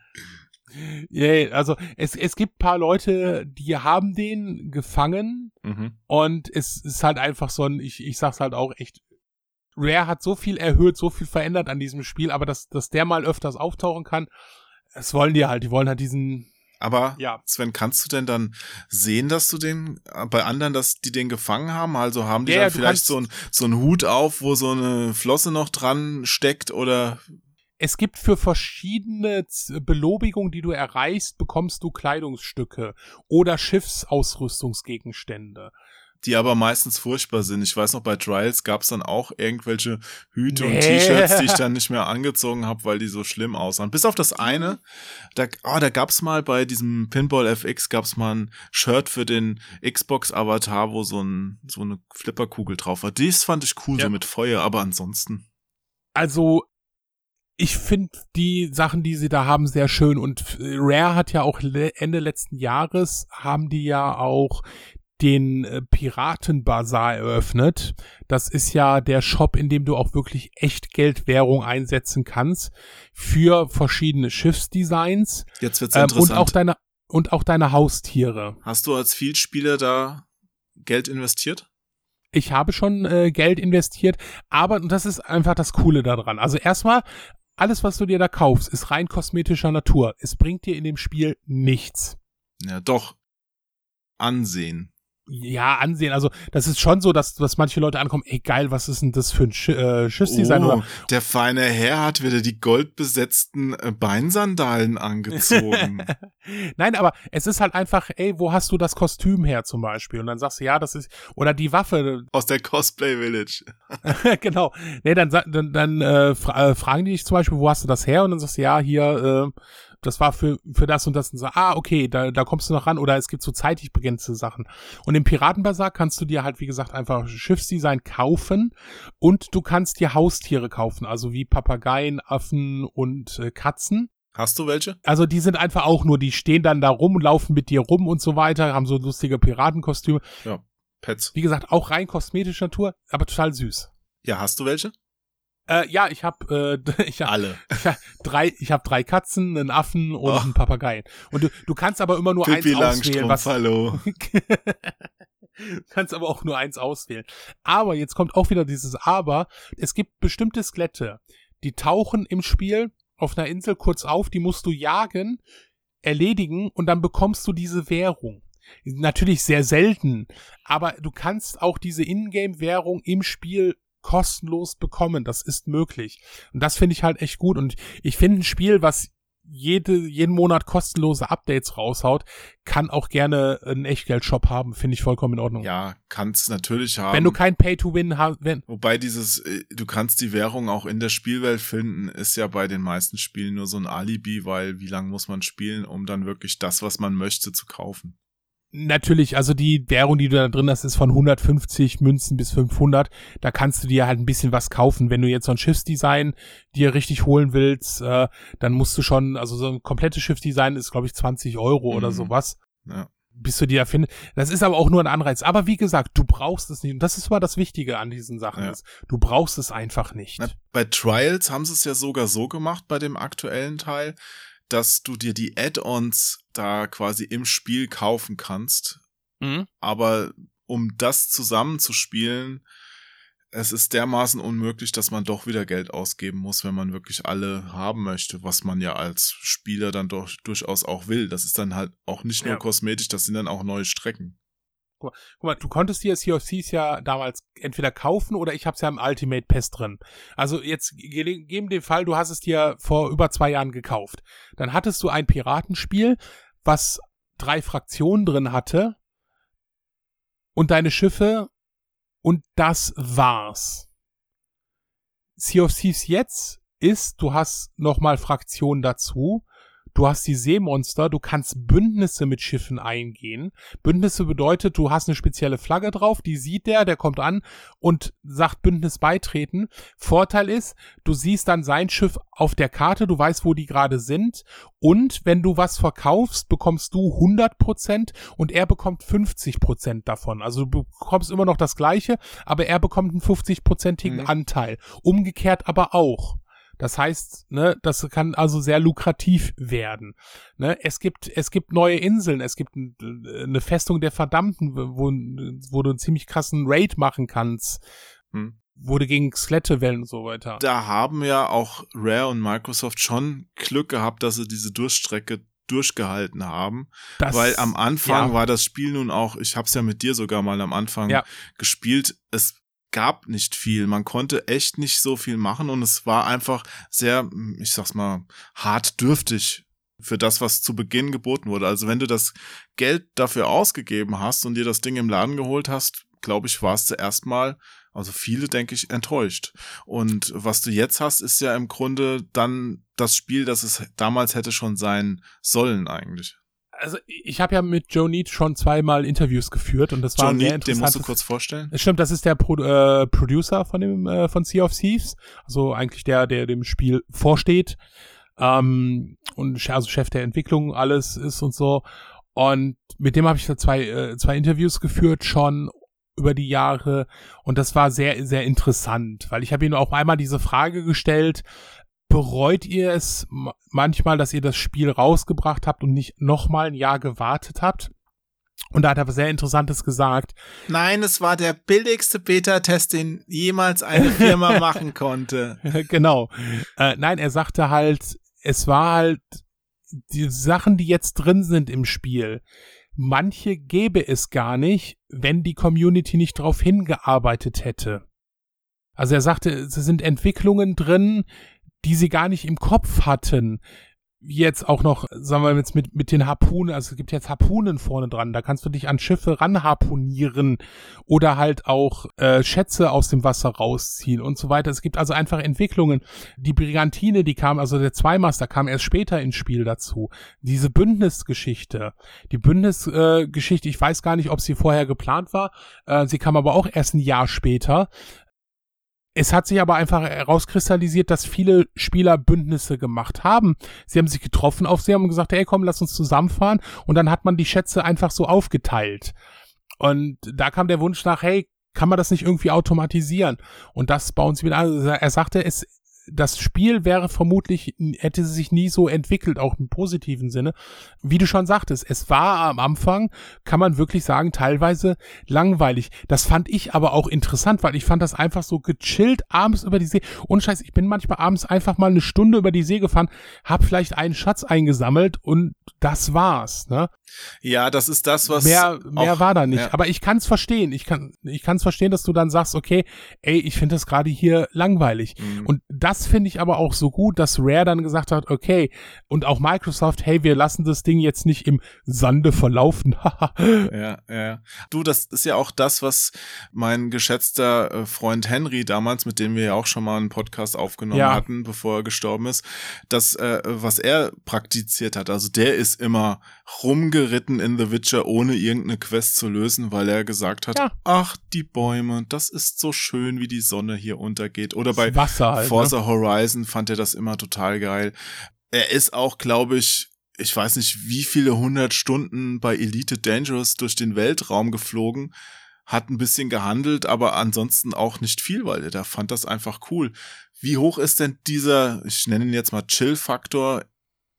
Yeah, also es, es gibt paar Leute, die haben den gefangen mhm. und es ist halt einfach so ein, ich, ich sag's halt auch echt, Rare hat so viel erhöht, so viel verändert an diesem Spiel, aber dass, dass der mal öfters auftauchen kann, das wollen die halt, die wollen halt diesen, aber ja. Sven, kannst du denn dann sehen, dass du den äh, bei anderen, dass die den gefangen haben? Also haben die ja, da vielleicht so ein so ein Hut auf, wo so eine Flosse noch dran steckt oder es gibt für verschiedene Belobigungen, die du erreichst, bekommst du Kleidungsstücke oder Schiffsausrüstungsgegenstände die aber meistens furchtbar sind. Ich weiß noch, bei Trials gab es dann auch irgendwelche Hüte nee. und T-Shirts, die ich dann nicht mehr angezogen habe, weil die so schlimm aussahen. Bis auf das eine, da, oh, da gab's mal bei diesem Pinball FX gab's mal ein Shirt für den Xbox-Avatar, wo so, ein, so eine Flipperkugel drauf war. Dies fand ich cool, ja. so mit Feuer, aber ansonsten. Also, ich finde die Sachen, die sie da haben, sehr schön. Und Rare hat ja auch Ende letzten Jahres, haben die ja auch den äh, Piratenbazar eröffnet. Das ist ja der Shop, in dem du auch wirklich Echtgeldwährung einsetzen kannst für verschiedene Schiffsdesigns. Jetzt wird's ähm, interessant. Und auch deine und auch deine Haustiere. Hast du als Vielspieler da Geld investiert? Ich habe schon äh, Geld investiert, aber und das ist einfach das Coole daran. Also erstmal alles, was du dir da kaufst, ist rein kosmetischer Natur. Es bringt dir in dem Spiel nichts. Ja, doch. Ansehen. Ja, ansehen. Also, das ist schon so, dass, dass manche Leute ankommen, ey, geil, was ist denn das für ein Sch äh, Schiffsdesign? Oh, oder, der feine Herr hat wieder die goldbesetzten äh, Beinsandalen angezogen. Nein, aber es ist halt einfach, ey, wo hast du das Kostüm her zum Beispiel? Und dann sagst du, ja, das ist, oder die Waffe. Aus der Cosplay Village. genau. Nee, dann, dann, dann äh, fra äh, fragen die dich zum Beispiel, wo hast du das her? Und dann sagst du, ja, hier, äh, das war für, für das und das und so, ah, okay, da, da kommst du noch ran oder es gibt so zeitlich begrenzte Sachen. Und im Piratenbasar kannst du dir halt, wie gesagt, einfach Schiffsdesign kaufen und du kannst dir Haustiere kaufen, also wie Papageien, Affen und äh, Katzen. Hast du welche? Also die sind einfach auch nur, die stehen dann da rum, laufen mit dir rum und so weiter, haben so lustige Piratenkostüme. Ja, Pets. Wie gesagt, auch rein kosmetischer Natur, aber total süß. Ja, hast du welche? Äh, ja, ich habe äh, ich hab, Alle. Ich hab drei, ich habe drei Katzen, einen Affen und Oh. einen Papageien. Und du, du kannst aber immer nur Pippi eins auswählen, was hallo. du kannst aber auch nur eins auswählen. Aber jetzt kommt auch wieder dieses Aber. Es gibt bestimmte Skelette, die tauchen im Spiel auf einer Insel kurz auf, die musst du jagen, erledigen und dann bekommst du diese Währung. Natürlich sehr selten, aber du kannst auch diese Ingame-Währung im Spiel kostenlos bekommen. Das ist möglich. Und das finde ich halt echt gut. Und ich finde ein Spiel, was jede, jeden Monat kostenlose Updates raushaut, kann auch gerne einen Echtgeld-Shop haben. Finde ich vollkommen in Ordnung. Ja, kannst natürlich haben. Wenn du kein Pay-to-Win hast, Wobei dieses, äh, du kannst die Währung auch in der Spielwelt finden, ist ja bei den meisten Spielen nur so ein Alibi, weil wie lange muss man spielen, um dann wirklich das, was man möchte, zu kaufen. Natürlich, also die Währung, die du da drin hast, ist von 150 Münzen bis 500. Da kannst du dir halt ein bisschen was kaufen. Wenn du jetzt so ein Schiffsdesign dir richtig holen willst, äh, dann musst du schon, also so ein komplettes Schiffsdesign ist, glaube ich, 20 Euro oder Mhm. sowas. Ja. Bis du die da findest. Das ist aber auch nur ein Anreiz. Aber wie gesagt, du brauchst es nicht. Und das ist immer das Wichtige an diesen Sachen. Ja. Ist, du brauchst es einfach nicht. Na, bei Trials haben sie es ja sogar so gemacht bei dem aktuellen Teil, dass du dir die Add-ons da quasi im Spiel kaufen kannst. Mhm. Aber um das zusammenzuspielen, es ist dermaßen unmöglich, dass man doch wieder Geld ausgeben muss, wenn man wirklich alle haben möchte, was man ja als Spieler dann doch durchaus auch will. Das ist dann halt auch nicht nur Ja. kosmetisch, das sind dann auch neue Strecken. Guck mal, du konntest dir Sea of Thieves ja damals entweder kaufen oder ich hab's ja im Ultimate Pass drin. Also jetzt ge- geben den Fall, du hast es dir vor über zwei Jahren gekauft. Dann hattest du ein Piratenspiel, was drei Fraktionen drin hatte und deine Schiffe und das war's. Sea of Thieves jetzt ist, du hast nochmal Fraktionen dazu, du hast die Seemonster, du kannst Bündnisse mit Schiffen eingehen. Bündnisse bedeutet, du hast eine spezielle Flagge drauf, die sieht der, der kommt an und sagt Bündnis beitreten. Vorteil ist, du siehst dann sein Schiff auf der Karte, du weißt, wo die gerade sind und wenn du was verkaufst, bekommst du 100% und er bekommt 50% davon. Also du bekommst immer noch das gleiche, aber er bekommt einen 50%igen Mhm. Anteil. Umgekehrt aber auch. Das heißt, ne, das kann also sehr lukrativ werden. Ne, es gibt, es gibt neue Inseln, es gibt n- eine Festung der Verdammten, wo, wo du einen ziemlich krassen Raid machen kannst, Hm. wo du gegen Skelette wählen und so weiter. Da haben ja auch Rare und Microsoft schon Glück gehabt, dass sie diese Durchstrecke durchgehalten haben. Das, Weil am Anfang ja. war das Spiel nun auch, ich hab's ja mit dir sogar mal am Anfang Ja. gespielt, es gab nicht viel. Man konnte echt nicht so viel machen und es war einfach sehr, ich sag's mal, hart dürftig für das, was zu Beginn geboten wurde. Also wenn du das Geld dafür ausgegeben hast und dir das Ding im Laden geholt hast, glaube ich, warst du erstmal, also viele, denke ich, enttäuscht. Und was du jetzt hast, ist ja im Grunde dann das Spiel, das es damals hätte schon sein sollen eigentlich. Also ich habe ja mit Joe Neat schon zweimal Interviews geführt und das war sehr Need, den musst du kurz vorstellen. Stimmt, das ist der Pro äh, Producer von dem äh, von Sea of Thieves, also eigentlich der, der dem Spiel vorsteht ähm, und also Chef der Entwicklung alles ist und so. Und mit dem habe ich zwei äh, zwei Interviews geführt schon über die Jahre und das war sehr sehr interessant, weil ich habe ihm auch einmal diese Frage gestellt. Bereut ihr es ma- manchmal, dass ihr das Spiel rausgebracht habt und nicht nochmal ein Jahr gewartet habt? Und da hat er was sehr Interessantes gesagt. Nein, es war der billigste Beta-Test, den jemals eine Firma machen konnte. genau. Äh, nein, er sagte halt, es war halt die Sachen, die jetzt drin sind im Spiel, manche gäbe es gar nicht, wenn die Community nicht darauf hingearbeitet hätte. Also er sagte, es sind Entwicklungen drin, die sie gar nicht im Kopf hatten jetzt auch noch, sagen wir jetzt mit, mit den Harpunen, also es gibt jetzt Harpunen vorne dran, da kannst du dich an Schiffe ranharpunieren oder halt auch äh, Schätze aus dem Wasser rausziehen und so weiter. Es gibt also einfach Entwicklungen. Die Brigantine, die kam, also der Zweimaster kam erst später ins Spiel dazu. Diese Bündnisgeschichte, die Bündnisgeschichte, äh, ich weiß gar nicht, ob sie vorher geplant war, äh, sie kam aber auch erst ein Jahr später. Es hat sich aber einfach herauskristallisiert, dass viele Spieler Bündnisse gemacht haben. Sie haben sich getroffen auf sie haben gesagt, hey komm, lass uns zusammenfahren. Und dann hat man die Schätze einfach so aufgeteilt. Und da kam der Wunsch nach, hey, kann man das nicht irgendwie automatisieren? Und das bauen sie wieder an. Also er sagte, es das Spiel wäre vermutlich, hätte sich nie so entwickelt, auch im positiven Sinne. Wie du schon sagtest, es war am Anfang, kann man wirklich sagen, teilweise langweilig. Das fand ich aber auch interessant, weil ich fand das einfach so gechillt abends über die See. Und scheiß, ich bin manchmal abends einfach mal eine Stunde über die See gefahren, hab vielleicht einen Schatz eingesammelt und das war's, ne? Ja, das ist das, was. Mehr, mehr auch, war da nicht. Ja. Aber ich kann es verstehen. Ich kann ich kann's verstehen, dass du dann sagst, okay, ey, ich finde das gerade hier langweilig. Mhm. Und das finde ich aber auch so gut, dass Rare dann gesagt hat, okay, und auch Microsoft, hey, wir lassen das Ding jetzt nicht im Sande verlaufen. ja, ja. Du, das ist ja auch das, was mein geschätzter äh, Freund Henry damals, mit dem wir ja auch schon mal einen Podcast aufgenommen ja. hatten, bevor er gestorben ist, das, äh, was er praktiziert hat. Also der ist immer rumge geritten in The Witcher, ohne irgendeine Quest zu lösen, weil er gesagt hat, ja. ach, die Bäume, das ist so schön, wie die Sonne hier untergeht. Oder bei halt, Forza ne? Horizon fand er das immer total geil. Er ist auch, glaube ich, ich weiß nicht, wie viele hundert Stunden bei Elite Dangerous durch den Weltraum geflogen, hat ein bisschen gehandelt, aber ansonsten auch nicht viel, weil er da fand das einfach cool. Wie hoch ist denn dieser, ich nenne ihn jetzt mal Chill-Faktor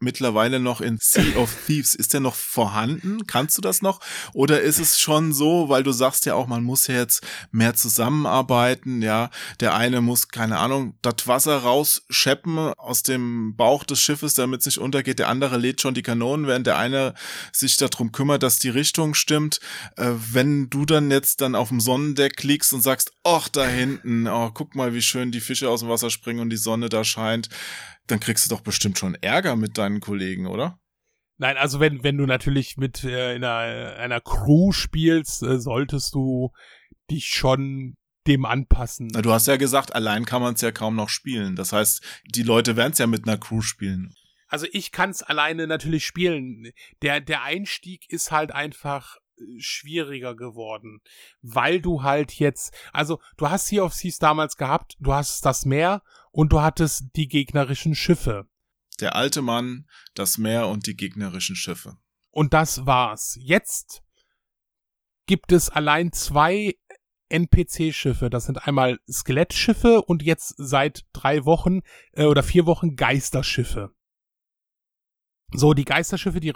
mittlerweile noch in Sea of Thieves? Ist der noch vorhanden? Kannst du das noch? Oder ist es schon so, weil du sagst ja auch, man muss ja jetzt mehr zusammenarbeiten, ja. Der eine muss, keine Ahnung, das Wasser rausscheppen aus dem Bauch des Schiffes, damit es nicht untergeht. Der andere lädt schon die Kanonen, während der eine sich darum kümmert, dass die Richtung stimmt. Äh, wenn du dann jetzt dann auf dem Sonnendeck liegst und sagst, ach, da hinten, oh, guck mal, wie schön die Fische aus dem Wasser springen und die Sonne da scheint dann kriegst du doch bestimmt schon Ärger mit deinen Kollegen, oder? Nein, also wenn, wenn du natürlich mit äh, in einer, einer Crew spielst, äh, solltest du dich schon dem anpassen. Na, du hast ja gesagt, allein kann man es ja kaum noch spielen. Das heißt, die Leute werden es ja mit einer Crew spielen. Also ich kann es alleine natürlich spielen. Der, der Einstieg ist halt einfach schwieriger geworden, weil du halt jetzt, also du hast hier auf Seas damals gehabt, du hast das Meer und du hattest die gegnerischen Schiffe. Der alte Mann, das Meer und die gegnerischen Schiffe. Und das war's. Jetzt gibt es allein zwei NPC-Schiffe. Das sind einmal Skelettschiffe und jetzt seit drei Wochen äh, oder vier Wochen Geisterschiffe. So, die Geisterschiffe, die,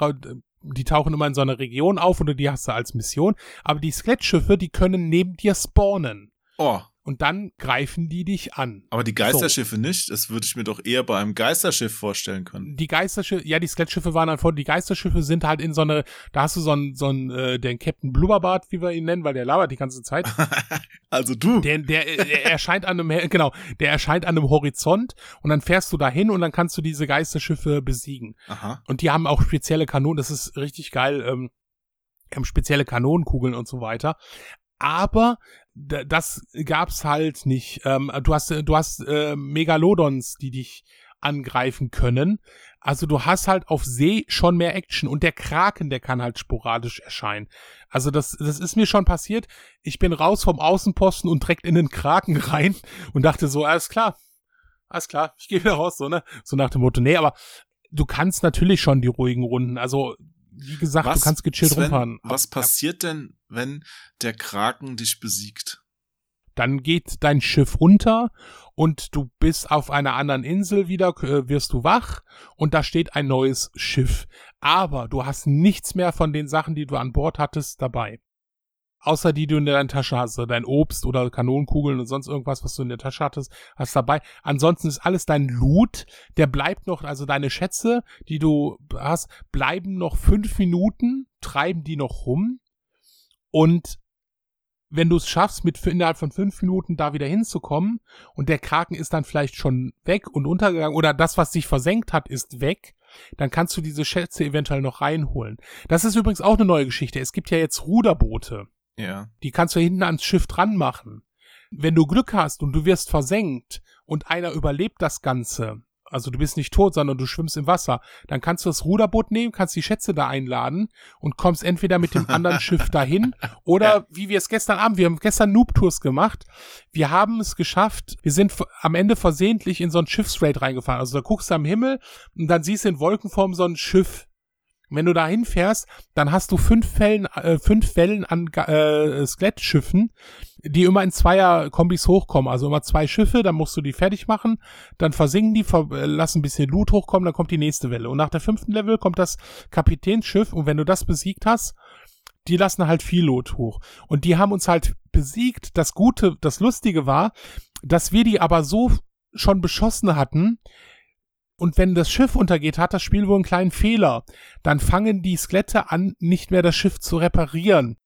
die tauchen immer in so einer Region auf oder die hast du als Mission. Aber die Skelettschiffe, die können neben dir spawnen. Oh und dann greifen die dich an. Aber die Geisterschiffe so. nicht? Das würde ich mir doch eher bei einem Geisterschiff vorstellen können. Die Geisterschiffe, ja, die Skelettschiffe waren dann vor, die Geisterschiffe sind halt in so eine, da hast du so einen, so einen, äh, den Captain Blubberbart, wie wir ihn nennen, weil der labert die ganze Zeit. also du. Der, der, der erscheint an einem, genau, der erscheint an einem Horizont und dann fährst du dahin und dann kannst du diese Geisterschiffe besiegen. Aha. Und die haben auch spezielle Kanonen, das ist richtig geil, ähm, haben spezielle Kanonenkugeln und so weiter. Aber das gab's halt nicht. Ähm, du hast, du hast äh, Megalodons, die dich angreifen können. Also du hast halt auf See schon mehr Action und der Kraken, der kann halt sporadisch erscheinen. Also das, das ist mir schon passiert. Ich bin raus vom Außenposten und direkt in den Kraken rein und dachte so, alles klar, alles klar, ich gehe wieder raus, so, ne? So nach dem Motto, nee, aber du kannst natürlich schon die ruhigen Runden. Also wie gesagt, was, du kannst gechillt Sven, rumfahren. Was passiert denn, wenn der Kraken dich besiegt? Dann geht dein Schiff unter und du bist auf einer anderen Insel wieder, äh, wirst du wach und da steht ein neues Schiff. Aber du hast nichts mehr von den Sachen, die du an Bord hattest, dabei. Außer die du in deiner Tasche hast, also dein Obst oder Kanonenkugeln und sonst irgendwas, was du in der Tasche hattest, hast dabei. Ansonsten ist alles dein Loot, der bleibt noch, also deine Schätze, die du hast, bleiben noch fünf Minuten, treiben die noch rum und wenn du es schaffst, mit innerhalb von fünf Minuten da wieder hinzukommen und der Kraken ist dann vielleicht schon weg und untergegangen oder das, was sich versenkt hat, ist weg, dann kannst du diese Schätze eventuell noch reinholen. Das ist übrigens auch eine neue Geschichte. Es gibt ja jetzt Ruderboote. Ja. Die kannst du hinten ans Schiff dran machen. Wenn du Glück hast und du wirst versenkt und einer überlebt das Ganze, also du bist nicht tot, sondern du schwimmst im Wasser, dann kannst du das Ruderboot nehmen, kannst die Schätze da einladen und kommst entweder mit dem anderen Schiff dahin oder ja. wie wir es gestern Abend, wir haben gestern Noob-Tours gemacht, wir haben es geschafft, wir sind am Ende versehentlich in so ein Schiffsraid reingefahren, also da guckst du am Himmel und dann siehst du in Wolkenform so ein Schiff wenn du da hinfährst, dann hast du fünf Wellen, äh, fünf Wellen an äh, Skelettschiffen, die immer in Zweier-Kombis hochkommen. Also immer zwei Schiffe, dann musst du die fertig machen, dann versinken die, ver äh, lassen ein bisschen Loot hochkommen, dann kommt die nächste Welle. Und nach der fünften Level kommt das Kapitänsschiff und wenn du das besiegt hast, die lassen halt viel Loot hoch. Und die haben uns halt besiegt. Das Gute, das Lustige war, dass wir die aber so schon beschossen hatten, und wenn das Schiff untergeht, hat das Spiel wohl einen kleinen Fehler. Dann fangen die Skelette an, nicht mehr das Schiff zu reparieren.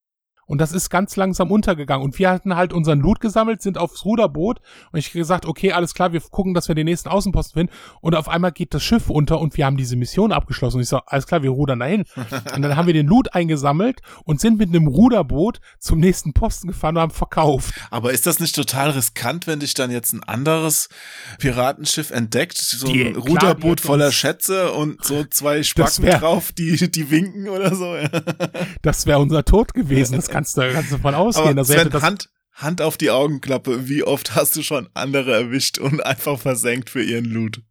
Und das ist ganz langsam untergegangen. Und wir hatten halt unseren Loot gesammelt, sind aufs Ruderboot. Und ich gesagt, okay, alles klar, wir gucken, dass wir den nächsten Außenposten finden. Und auf einmal geht das Schiff unter und wir haben diese Mission abgeschlossen. Und ich sag, alles klar, wir rudern dahin. und dann haben wir den Loot eingesammelt und sind mit einem Ruderboot zum nächsten Posten gefahren und haben verkauft. Aber ist das nicht total riskant, wenn dich dann jetzt ein anderes Piratenschiff entdeckt? So ein die, Ruderboot klar, voller Schätze und so zwei Spacken wär, drauf, die, die winken oder so? das wäre unser Tod gewesen. Das kannst du, kannst du von ausgehen. Aber also Sven, Hand, Hand auf die Augenklappe, wie oft hast du schon andere erwischt und einfach versenkt für ihren Loot?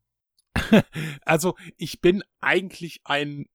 also, ich bin eigentlich ein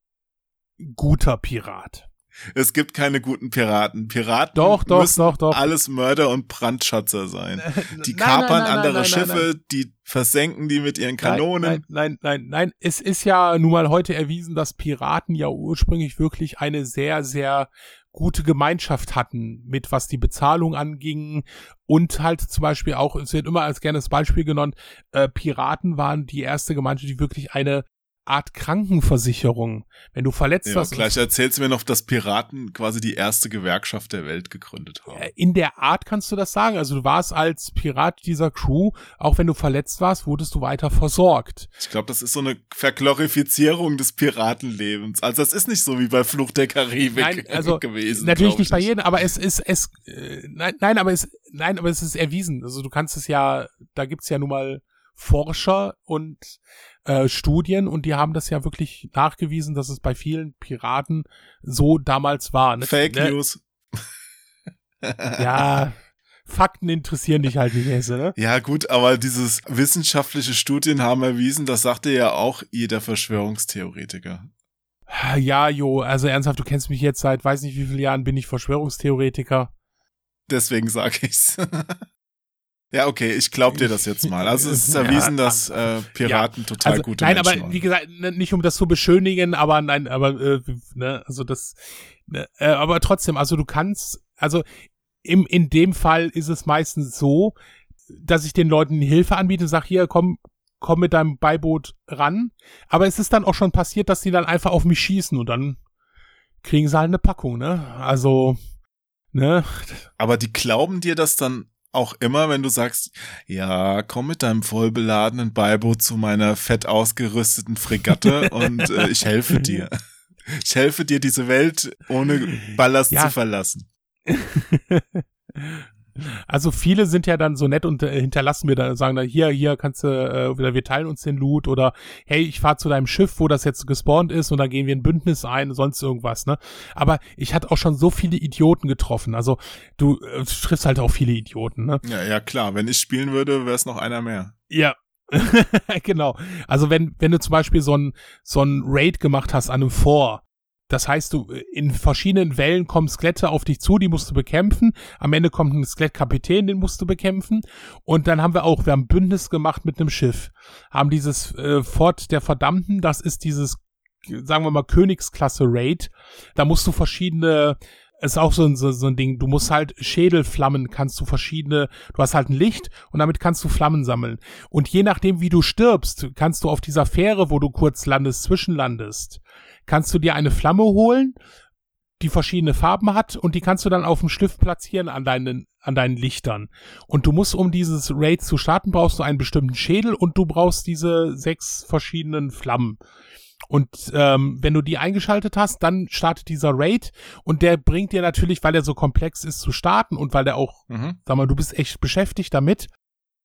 guter Pirat. Es gibt keine guten Piraten. Piraten doch, doch, müssen doch, doch. alles Mörder und Brandschatzer sein. Die nein, kapern nein, nein, andere Schiffe, die versenken die mit ihren Kanonen. Nein, nein, nein, nein. Es ist ja nun mal heute erwiesen, dass Piraten ja ursprünglich wirklich eine sehr, sehr gute Gemeinschaft hatten, mit was die Bezahlung anging. Und halt zum Beispiel auch, es wird immer als gerne das Beispiel genommen, äh, Piraten waren die erste Gemeinschaft, die wirklich eine Art Krankenversicherung. Wenn du verletzt ja, warst. Gleich erzählst du mir noch, dass Piraten quasi die erste Gewerkschaft der Welt gegründet haben. In der Art kannst du das sagen. Also du warst als Pirat dieser Crew, auch wenn du verletzt warst, wurdest du weiter versorgt. Ich glaube, das ist so eine Verglorifizierung des Piratenlebens. Also das ist nicht so wie bei Flucht der Karibik nein, also, gewesen. Natürlich nicht bei jedem, aber es ist es äh, nein, nein, aber es nein, aber es ist erwiesen. Also du kannst es ja, da gibt's ja nun mal Forscher und äh, Studien und die haben das ja wirklich nachgewiesen, dass es bei vielen Piraten so damals war. Ne? Fake ne? News. ja, Fakten interessieren dich halt nicht, Hesse, ne? Ja, gut, aber dieses wissenschaftliche Studien haben erwiesen, das sagte ja auch jeder Verschwörungstheoretiker. Ja, Jo, also ernsthaft, du kennst mich jetzt seit weiß nicht wie vielen Jahren bin ich Verschwörungstheoretiker. Deswegen sag ich's. Ja, okay, ich glaub dir das jetzt mal. Also es ist erwiesen, ja, dass äh, Piraten ja, total also, gute nein, Menschen Nein, aber wie gesagt, ne, nicht um das zu beschönigen, aber nein, aber äh, ne, also das, ne, äh, aber trotzdem, also du kannst, also im in dem Fall ist es meistens so, dass ich den Leuten Hilfe anbiete und sage, hier, komm, komm mit deinem Beiboot ran. Aber es ist dann auch schon passiert, dass die dann einfach auf mich schießen und dann kriegen sie halt eine Packung, ne? Also, ne? Aber die glauben dir das dann auch immer, wenn du sagst, ja, komm mit deinem vollbeladenen Beiboot zu meiner fett ausgerüsteten Fregatte und äh, ich helfe dir. Ich helfe dir, diese Welt ohne Ballast ja. zu verlassen. Also viele sind ja dann so nett und äh, hinterlassen mir da, sagen dann, hier, hier kannst du, äh, wir teilen uns den Loot oder hey, ich fahr zu deinem Schiff, wo das jetzt gespawnt ist und dann gehen wir ein Bündnis ein, sonst irgendwas, ne? Aber ich hatte auch schon so viele Idioten getroffen. Also du äh, triffst halt auch viele Idioten, ne? Ja, ja, klar. Wenn ich spielen würde, wäre es noch einer mehr. Ja, genau. Also wenn, wenn du zum Beispiel so ein, so ein Raid gemacht hast an einem Vor, das heißt, du in verschiedenen Wellen kommen Skelette auf dich zu, die musst du bekämpfen. Am Ende kommt ein Skelettkapitän, den musst du bekämpfen. Und dann haben wir auch, wir haben Bündnis gemacht mit einem Schiff. Haben dieses äh, Fort der Verdammten, das ist dieses, sagen wir mal, Königsklasse Raid. Da musst du verschiedene ist auch so ein, so, so ein Ding. Du musst halt Schädelflammen, kannst du verschiedene, du hast halt ein Licht und damit kannst du Flammen sammeln. Und je nachdem, wie du stirbst, kannst du auf dieser Fähre, wo du kurz landest, zwischenlandest, kannst du dir eine Flamme holen, die verschiedene Farben hat und die kannst du dann auf dem Stift platzieren an deinen, an deinen Lichtern. Und du musst, um dieses Raid zu starten, brauchst du einen bestimmten Schädel und du brauchst diese sechs verschiedenen Flammen. Und ähm, wenn du die eingeschaltet hast, dann startet dieser Raid und der bringt dir natürlich, weil er so komplex ist zu starten und weil der auch, mhm. sag mal, du bist echt beschäftigt damit.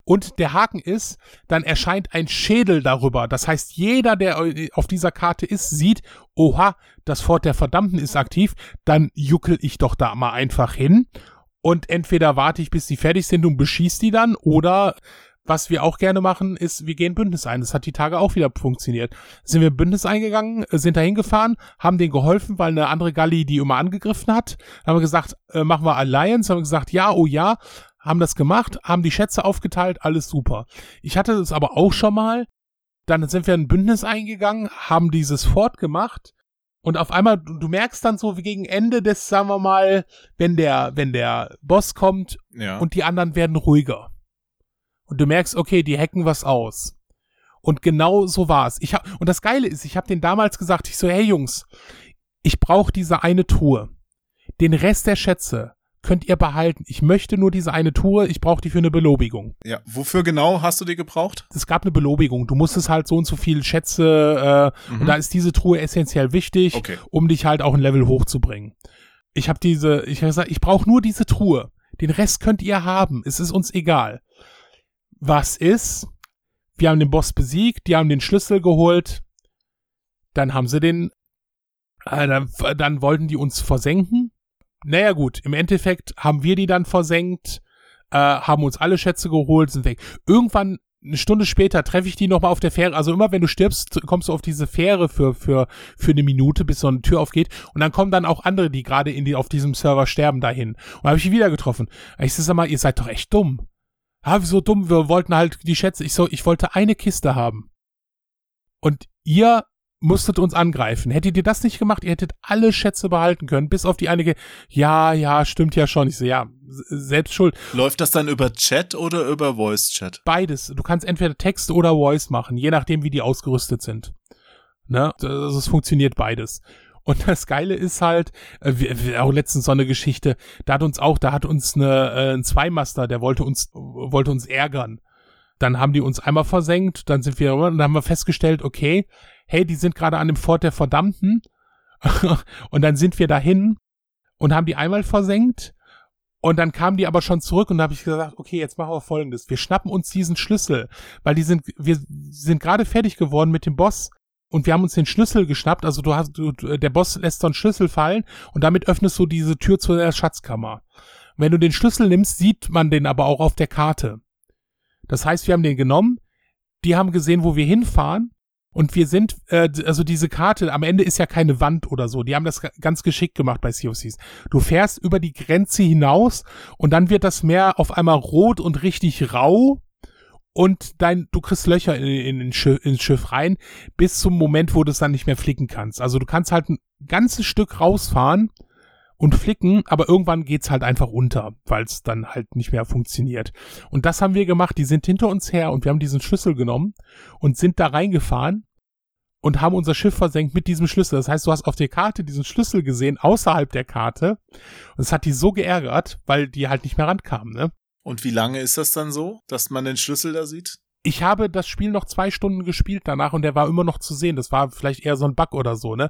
Und der Haken ist, dann erscheint ein Schädel darüber. Das heißt, jeder, der auf dieser Karte ist, sieht, oha, das Fort der Verdammten ist aktiv, dann juckel ich doch da mal einfach hin. Und entweder warte ich, bis die fertig sind und beschieß die dann, oder was wir auch gerne machen, ist, wir gehen Bündnis ein. Das hat die Tage auch wieder funktioniert. Sind wir Bündnis eingegangen, sind da hingefahren, haben denen geholfen, weil eine andere Galli die immer angegriffen hat. Haben wir gesagt, äh, machen wir Alliance, haben wir gesagt, ja, oh ja, haben das gemacht, haben die Schätze aufgeteilt, alles super. Ich hatte das aber auch schon mal. Dann sind wir ein Bündnis eingegangen, haben dieses Fort gemacht und auf einmal, du, merkst dann so wie gegen Ende des, sagen wir mal, wenn der, wenn der Boss kommt ja. und die anderen werden ruhiger und du merkst, okay, die hacken was aus. Und genau so war's. Ich hab, und das Geile ist, ich habe den damals gesagt, ich so, hey Jungs, ich brauche diese eine Tour. Den Rest der Schätze könnt ihr behalten. Ich möchte nur diese eine Tour, ich brauche die für eine Belobigung. Ja, wofür genau hast du die gebraucht? Es gab eine Belobigung. Du musstest halt so und so viel Schätze äh, mhm. und da ist diese Truhe essentiell wichtig, okay. um dich halt auch ein Level hochzubringen. Ich habe diese, ich habe gesagt, ich brauche nur diese Truhe. Den Rest könnt ihr haben. Es ist uns egal was ist? Wir haben den Boss besiegt, die haben den Schlüssel geholt, dann haben sie den, äh, dann, dann wollten die uns versenken. Naja gut, im Endeffekt haben wir die dann versenkt, äh, haben uns alle Schätze geholt, sind weg. Irgendwann eine Stunde später treffe ich die nochmal auf der Fähre. Also immer wenn du stirbst, kommst du auf diese Fähre für, für, für eine Minute, bis so eine Tür aufgeht. Und dann kommen dann auch andere, die gerade in die, auf diesem Server sterben, dahin. Und habe ich die wieder getroffen. Ich sag mal, ihr seid doch echt dumm ah, so dumm, wir wollten halt die Schätze, ich so, ich wollte eine Kiste haben. Und ihr musstet uns angreifen. Hättet ihr das nicht gemacht, ihr hättet alle Schätze behalten können, bis auf die einige, ja, ja, stimmt ja schon. Ich so, ja, selbst schuld. Läuft das dann über Chat oder über Voice Chat? Beides. Du kannst entweder Text oder Voice machen, je nachdem, wie die ausgerüstet sind. Ne? Also es funktioniert beides. Und das Geile ist halt, äh, wir, auch letztens so eine Geschichte, da hat uns auch, da hat uns eine, äh, ein Zweimaster, der wollte uns, wollte uns ärgern. Dann haben die uns einmal versenkt, dann sind wir, dann haben wir festgestellt, okay, hey, die sind gerade an dem Fort der Verdammten. und dann sind wir dahin und haben die einmal versenkt. Und dann kamen die aber schon zurück und da habe ich gesagt, okay, jetzt machen wir folgendes. Wir schnappen uns diesen Schlüssel, weil die sind, wir sind gerade fertig geworden mit dem Boss und wir haben uns den Schlüssel geschnappt. Also du hast, du, der Boss lässt so einen Schlüssel fallen und damit öffnest du diese Tür zu der Schatzkammer. wenn du den Schlüssel nimmst, sieht man den aber auch auf der Karte. Das heißt, wir haben den genommen, die haben gesehen, wo wir hinfahren und wir sind, äh, also diese Karte, am Ende ist ja keine Wand oder so. Die haben das ganz geschickt gemacht bei COCs. Du fährst über die Grenze hinaus und dann wird das Meer auf einmal rot und richtig rau und dein, du kriegst Löcher in, in, in Schiff, ins Schiff rein, bis zum Moment, wo du es dann nicht mehr flicken kannst. Also du kannst halt ein ganzes Stück rausfahren und flicken, aber irgendwann geht's halt einfach unter, weil es dann halt nicht mehr funktioniert. Und das haben wir gemacht. Die sind hinter uns her und wir haben diesen Schlüssel genommen und sind da reingefahren und haben unser Schiff versenkt mit diesem Schlüssel. Das heißt, du hast auf der Karte diesen Schlüssel gesehen, außerhalb der Karte. Und es hat die so geärgert, weil die halt nicht mehr rankamen, ne? Und wie lange ist das dann so, dass man den Schlüssel da sieht? Ich habe das Spiel noch zwei Stunden gespielt danach und der war immer noch zu sehen. Das war vielleicht eher so ein Bug oder so, ne?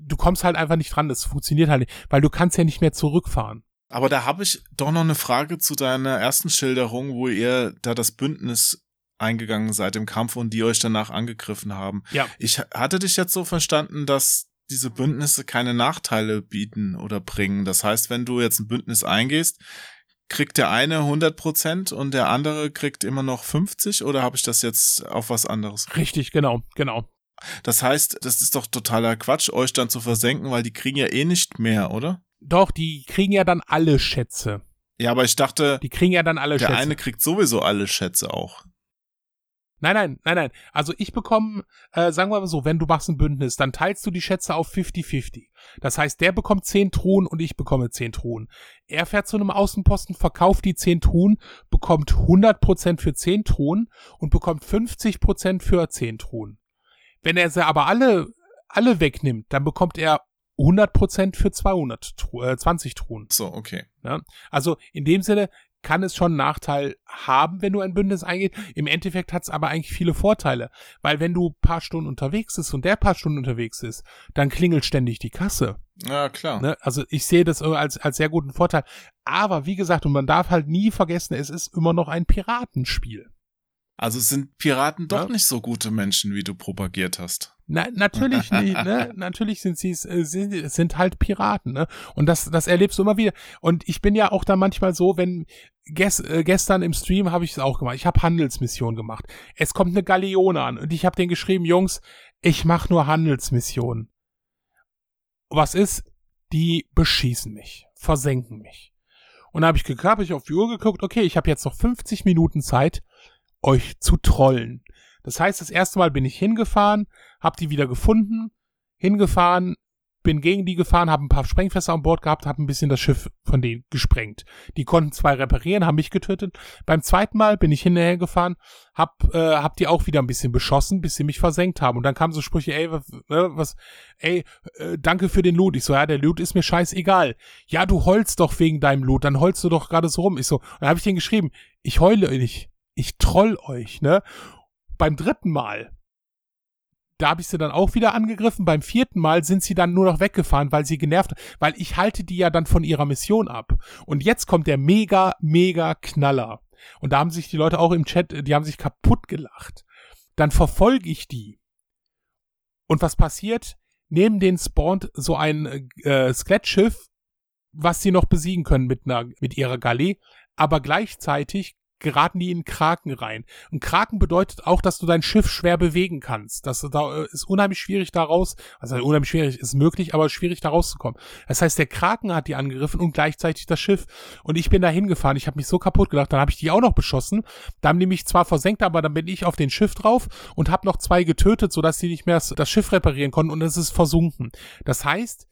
Du kommst halt einfach nicht dran, das funktioniert halt nicht, weil du kannst ja nicht mehr zurückfahren. Aber da habe ich doch noch eine Frage zu deiner ersten Schilderung, wo ihr da das Bündnis eingegangen seid im Kampf und die euch danach angegriffen haben. Ja. Ich hatte dich jetzt so verstanden, dass diese Bündnisse keine Nachteile bieten oder bringen. Das heißt, wenn du jetzt ein Bündnis eingehst, kriegt der eine 100% und der andere kriegt immer noch 50 oder habe ich das jetzt auf was anderes? Richtig, genau, genau. Das heißt, das ist doch totaler Quatsch, euch dann zu versenken, weil die kriegen ja eh nicht mehr, oder? Doch, die kriegen ja dann alle Schätze. Ja, aber ich dachte, die kriegen ja dann alle der Schätze. Der eine kriegt sowieso alle Schätze auch. Nein, nein, nein, nein. Also ich bekomme, äh, sagen wir mal so, wenn du machst ein Bündnis, dann teilst du die Schätze auf 50-50. Das heißt, der bekommt 10 Truhen und ich bekomme 10 Truhen. Er fährt zu einem Außenposten, verkauft die 10 Truhen, bekommt 100% für 10 Truhen und bekommt 50% für 10 Truhen. Wenn er sie aber alle, alle wegnimmt, dann bekommt er 100% für 200, äh, 20 Truhen. So, okay. Ja? Also in dem Sinne, kann es schon einen Nachteil haben, wenn du ein Bündnis eingehst. Im Endeffekt hat es aber eigentlich viele Vorteile. Weil wenn du paar Stunden unterwegs bist und der paar Stunden unterwegs ist, dann klingelt ständig die Kasse. Ja, klar. Ne? Also ich sehe das als, als sehr guten Vorteil. Aber wie gesagt, und man darf halt nie vergessen, es ist immer noch ein Piratenspiel. Also sind Piraten doch ja? nicht so gute Menschen, wie du propagiert hast. Na, natürlich nicht, ne? Natürlich sind sie äh, sind, sind halt Piraten, ne? Und das das erlebst du immer wieder. Und ich bin ja auch da manchmal so, wenn ges, äh, gestern im Stream habe ich es auch gemacht. Ich habe Handelsmission gemacht. Es kommt eine Galeone an und ich habe den geschrieben, Jungs, ich mache nur Handelsmissionen. Was ist? Die beschießen mich, versenken mich. Und da habe ich, hab ich auf die Uhr geguckt, okay, ich habe jetzt noch 50 Minuten Zeit, euch zu trollen. Das heißt, das erste Mal bin ich hingefahren, hab die wieder gefunden, hingefahren, bin gegen die gefahren, habe ein paar Sprengfässer an Bord gehabt, habe ein bisschen das Schiff von denen gesprengt. Die konnten zwei reparieren, haben mich getötet. Beim zweiten Mal bin ich hinterher gefahren, hab, äh, hab die auch wieder ein bisschen beschossen, bis sie mich versenkt haben. Und dann kamen so Sprüche, ey, was, äh, was ey, äh, danke für den Loot. Ich so, ja, der Loot ist mir scheißegal. Ja, du heulst doch wegen deinem Loot, dann heulst du doch gerade so rum. Ich so, dann habe ich den geschrieben, ich heule nicht, ich troll euch, ne? Beim dritten Mal da habe ich sie dann auch wieder angegriffen. Beim vierten Mal sind sie dann nur noch weggefahren, weil sie genervt, weil ich halte die ja dann von ihrer Mission ab. Und jetzt kommt der mega, mega Knaller. Und da haben sich die Leute auch im Chat, die haben sich kaputt gelacht. Dann verfolge ich die. Und was passiert? Neben den spawnt so ein äh, Sklettschiff, was sie noch besiegen können mit einer, mit ihrer Galley. Aber gleichzeitig geraten die in Kraken rein. Und Kraken bedeutet auch, dass du dein Schiff schwer bewegen kannst. Das da äh, ist unheimlich schwierig daraus, also unheimlich schwierig ist möglich, aber schwierig da rauszukommen. Das heißt, der Kraken hat die angegriffen und gleichzeitig das Schiff. Und ich bin da hingefahren. Ich habe mich so kaputt gedacht. Dann habe ich die auch noch beschossen. Da haben die mich zwar versenkt, aber dann bin ich auf den Schiff drauf und habe noch zwei getötet, sodass sie nicht mehr das Schiff reparieren konnten und es ist versunken. Das heißt,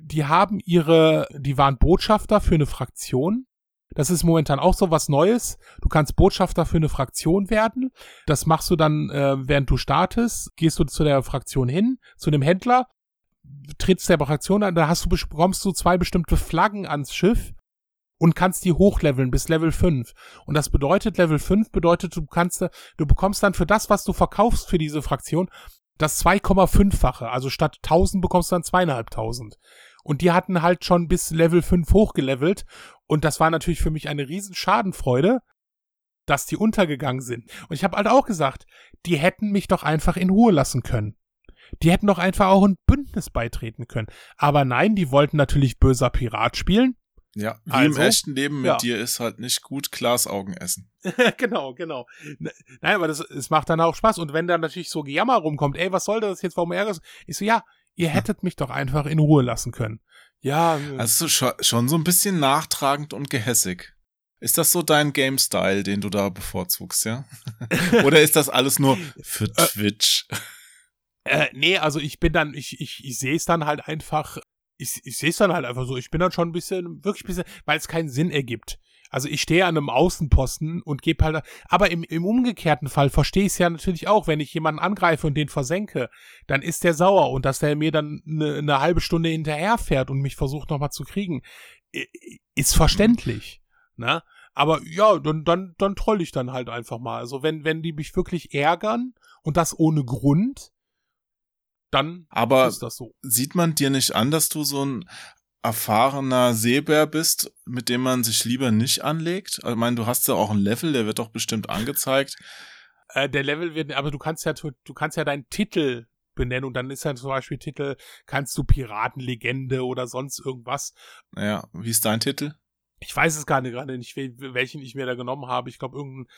die haben ihre, die waren Botschafter für eine Fraktion das ist momentan auch so was Neues. Du kannst Botschafter für eine Fraktion werden. Das machst du dann, äh, während du startest. Gehst du zu der Fraktion hin, zu dem Händler, trittst der Fraktion an, da hast du, bekommst du zwei bestimmte Flaggen ans Schiff und kannst die hochleveln bis Level 5. Und das bedeutet, Level 5 bedeutet, du kannst, du bekommst dann für das, was du verkaufst für diese Fraktion, das 2,5-fache. Also statt 1000 bekommst du dann zweieinhalbtausend. Und die hatten halt schon bis Level 5 hochgelevelt. Und das war natürlich für mich eine riesen Schadenfreude, dass die untergegangen sind. Und ich habe halt auch gesagt, die hätten mich doch einfach in Ruhe lassen können. Die hätten doch einfach auch ein Bündnis beitreten können. Aber nein, die wollten natürlich böser Pirat spielen. Ja, wie also, im echten Leben mit ja. dir ist halt nicht gut Glas Augen essen. genau, genau. Nein, aber das, es macht dann auch Spaß. Und wenn dann natürlich so Gejammer rumkommt, ey, was soll das jetzt, warum ärgerst Ich so, ja, Ihr hättet mich doch einfach in Ruhe lassen können. Ja. Also schon so ein bisschen nachtragend und gehässig. Ist das so dein Game-Style, den du da bevorzugst, ja? Oder ist das alles nur für äh, Twitch? Äh, nee, also ich bin dann, ich, ich, ich sehe es dann halt einfach, ich, ich sehe es dann halt einfach so, ich bin dann schon ein bisschen, wirklich ein bisschen, weil es keinen Sinn ergibt. Also ich stehe an einem Außenposten und gebe halt, aber im, im umgekehrten Fall verstehe ich es ja natürlich auch, wenn ich jemanden angreife und den versenke, dann ist der sauer und dass der mir dann eine, eine halbe Stunde hinterherfährt und mich versucht nochmal zu kriegen, ist verständlich, ne? Aber ja, dann, dann, dann troll ich dann halt einfach mal. Also wenn, wenn die mich wirklich ärgern und das ohne Grund, dann Aber ist das so. Sieht man dir nicht an, dass du so ein erfahrener Seebär bist, mit dem man sich lieber nicht anlegt? Also, ich meine, du hast ja auch ein Level, der wird doch bestimmt angezeigt. Äh, der Level wird, aber du kannst ja, du kannst ja deinen Titel benennen und dann ist ja zum Beispiel Titel, kannst du Piratenlegende oder sonst irgendwas. Naja, wie ist dein Titel? Ich weiß es gar nicht gerade nicht, welchen ich mir da genommen habe. Ich glaube, irgendein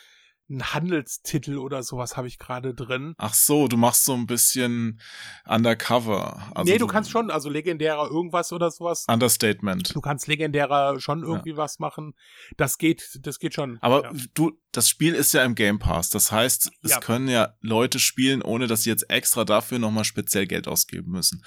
einen Handelstitel oder sowas habe ich gerade drin. Ach so, du machst so ein bisschen Undercover. Also nee, du, du kannst schon, also legendärer irgendwas oder sowas. Understatement. Du kannst legendärer schon irgendwie ja. was machen. Das geht, das geht schon. Aber ja. du, das Spiel ist ja im Game Pass. Das heißt, es ja. können ja Leute spielen, ohne dass sie jetzt extra dafür nochmal speziell Geld ausgeben müssen.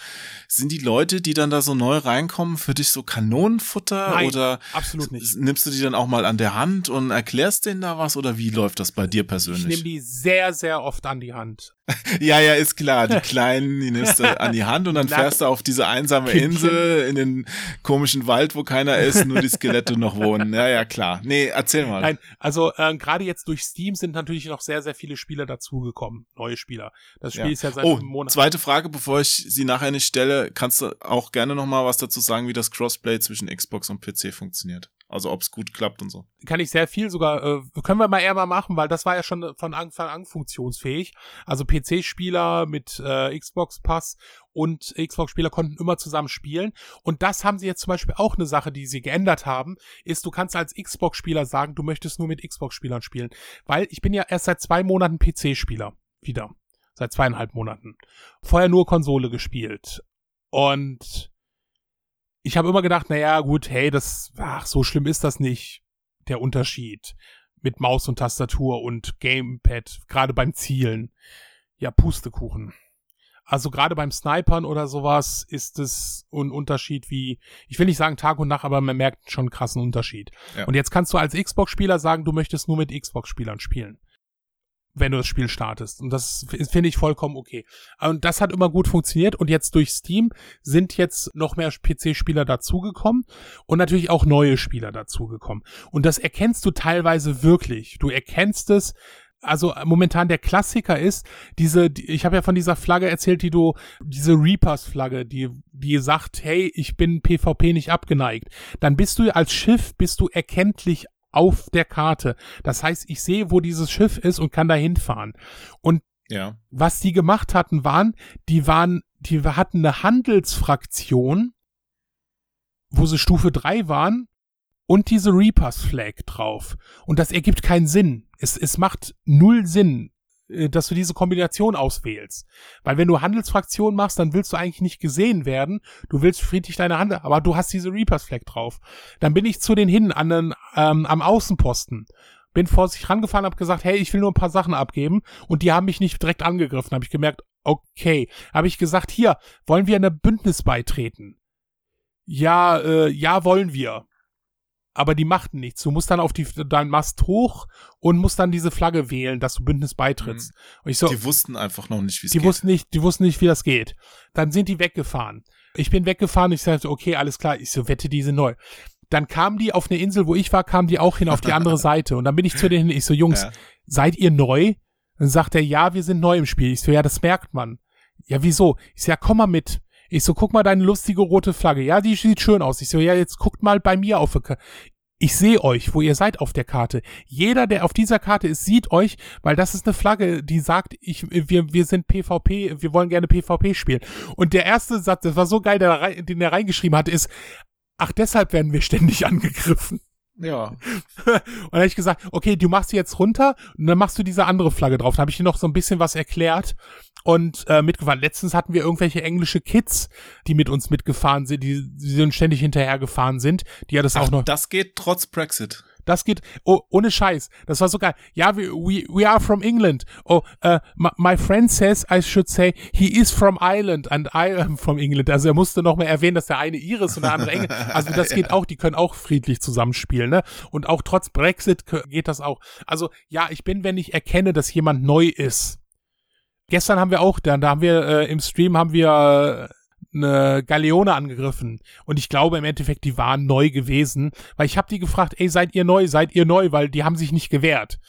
Sind die Leute, die dann da so neu reinkommen, für dich so Kanonenfutter Nein, oder absolut nicht. nimmst du die dann auch mal an der Hand und erklärst denen da was oder wie läuft das bei dir persönlich? Ich nehme die sehr, sehr oft an die Hand. ja, ja, ist klar. Die Kleinen, die nimmst du an die Hand und dann fährst du auf diese einsame Insel in den komischen Wald, wo keiner ist, nur die Skelette noch wohnen. Ja, ja, klar. Nee, erzähl mal. Nein, also äh, gerade jetzt durch Steam sind natürlich noch sehr, sehr viele Spieler dazugekommen, neue Spieler. Das Spiel ja. ist ja seit oh, einem Monat. Zweite Frage, bevor ich sie nachher nicht stelle, kannst du auch gerne noch mal was dazu sagen, wie das Crossplay zwischen Xbox und PC funktioniert? Also ob es gut klappt und so. Kann ich sehr viel sogar, äh, können wir mal eher mal machen, weil das war ja schon von Anfang an funktionsfähig. Also PC-Spieler mit äh, Xbox Pass und Xbox-Spieler konnten immer zusammen spielen. Und das haben sie jetzt zum Beispiel auch eine Sache, die sie geändert haben, ist, du kannst als Xbox-Spieler sagen, du möchtest nur mit Xbox-Spielern spielen. Weil ich bin ja erst seit zwei Monaten PC-Spieler. Wieder. Seit zweieinhalb Monaten. Vorher nur Konsole gespielt. Und ich habe immer gedacht, naja, gut, hey, das, ach, so schlimm ist das nicht, der Unterschied mit Maus und Tastatur und Gamepad, gerade beim Zielen. Ja, Pustekuchen. Also gerade beim Snipern oder sowas ist es ein Unterschied wie, ich will nicht sagen Tag und Nacht, aber man merkt schon einen krassen Unterschied. Ja. Und jetzt kannst du als Xbox-Spieler sagen, du möchtest nur mit Xbox-Spielern spielen wenn du das Spiel startest. Und das finde ich vollkommen okay. Und das hat immer gut funktioniert. Und jetzt durch Steam sind jetzt noch mehr PC-Spieler dazugekommen und natürlich auch neue Spieler dazugekommen. Und das erkennst du teilweise wirklich. Du erkennst es, also momentan der Klassiker ist, diese, ich habe ja von dieser Flagge erzählt, die du, diese Reapers-Flagge, die, die sagt, hey, ich bin PvP nicht abgeneigt. Dann bist du als Schiff, bist du erkenntlich auf der Karte. Das heißt, ich sehe, wo dieses Schiff ist und kann da hinfahren. Und ja. was die gemacht hatten, waren, die waren, die hatten eine Handelsfraktion, wo sie Stufe 3 waren und diese Reapers Flag drauf. Und das ergibt keinen Sinn. Es, es macht null Sinn. Äh, dass du diese Kombination auswählst. Weil wenn du Handelsfraktionen machst, dann willst du eigentlich nicht gesehen werden. Du willst friedlich deine Hand, aber du hast diese Reapers Flag drauf. Dann bin ich zu denen hin an den, ähm, am Außenposten. Bin vor sich rangefahren, hab gesagt, hey, ich will nur ein paar Sachen abgeben. Und die haben mich nicht direkt angegriffen. Habe ich gemerkt, okay. Habe ich gesagt, hier, wollen wir in ein Bündnis beitreten? Ja, äh, ja, wollen wir aber die machten nichts. Du musst dann auf die, deinen Mast hoch und musst dann diese Flagge wählen, dass du Bündnis beitrittst. Mhm. Und ich so, die wussten einfach noch nicht, wie es geht. Die wussten nicht, die wussten nicht, wie das geht. Dann sind die weggefahren. Ich bin weggefahren, ich sagte, okay, alles klar, ich so, wette, die sind neu. Dann kamen die auf eine Insel, wo ich war, kamen die auch hin auf die andere Seite. Und dann bin ich zu denen hin, ich so, Jungs, ja. seid ihr neu? Dann sagt er, ja, wir sind neu im Spiel. Ich so, ja, das merkt man. Ja, wieso? Ich so, ja, komm mal mit. Ich so, guck mal deine lustige rote Flagge. Ja, die sieht schön aus. Ich so, ja, jetzt guckt mal bei mir auf ich sehe euch, wo ihr seid auf der Karte. Jeder, der auf dieser Karte ist, sieht euch, weil das ist eine Flagge, die sagt, ich, wir, wir sind PvP, wir wollen gerne PvP spielen. Und der erste Satz, das war so geil, der, den er reingeschrieben hat, ist, ach, deshalb werden wir ständig angegriffen. Ja. und dann habe ich gesagt, okay, du machst sie jetzt runter und dann machst du diese andere Flagge drauf. Dann habe ich dir noch so ein bisschen was erklärt und äh, mitgefahren. Letztens hatten wir irgendwelche englische Kids, die mit uns mitgefahren sind, die, die uns ständig hinterhergefahren sind. Die ja das Ach, auch noch. Das geht trotz Brexit. Das geht, oh, ohne Scheiß. Das war so geil. Ja, we, we, we are from England. Oh, uh, my, my friend says I should say he is from Ireland and I am from England. Also er musste noch mal erwähnen, dass der eine Iris und der andere England. Also das geht auch, die können auch friedlich zusammenspielen, ne? Und auch trotz Brexit geht das auch. Also ja, ich bin, wenn ich erkenne, dass jemand neu ist. Gestern haben wir auch, da, da haben wir äh, im Stream haben wir äh, eine Galeone angegriffen. Und ich glaube im Endeffekt, die waren neu gewesen, weil ich habe die gefragt, ey, seid ihr neu, seid ihr neu, weil die haben sich nicht gewehrt.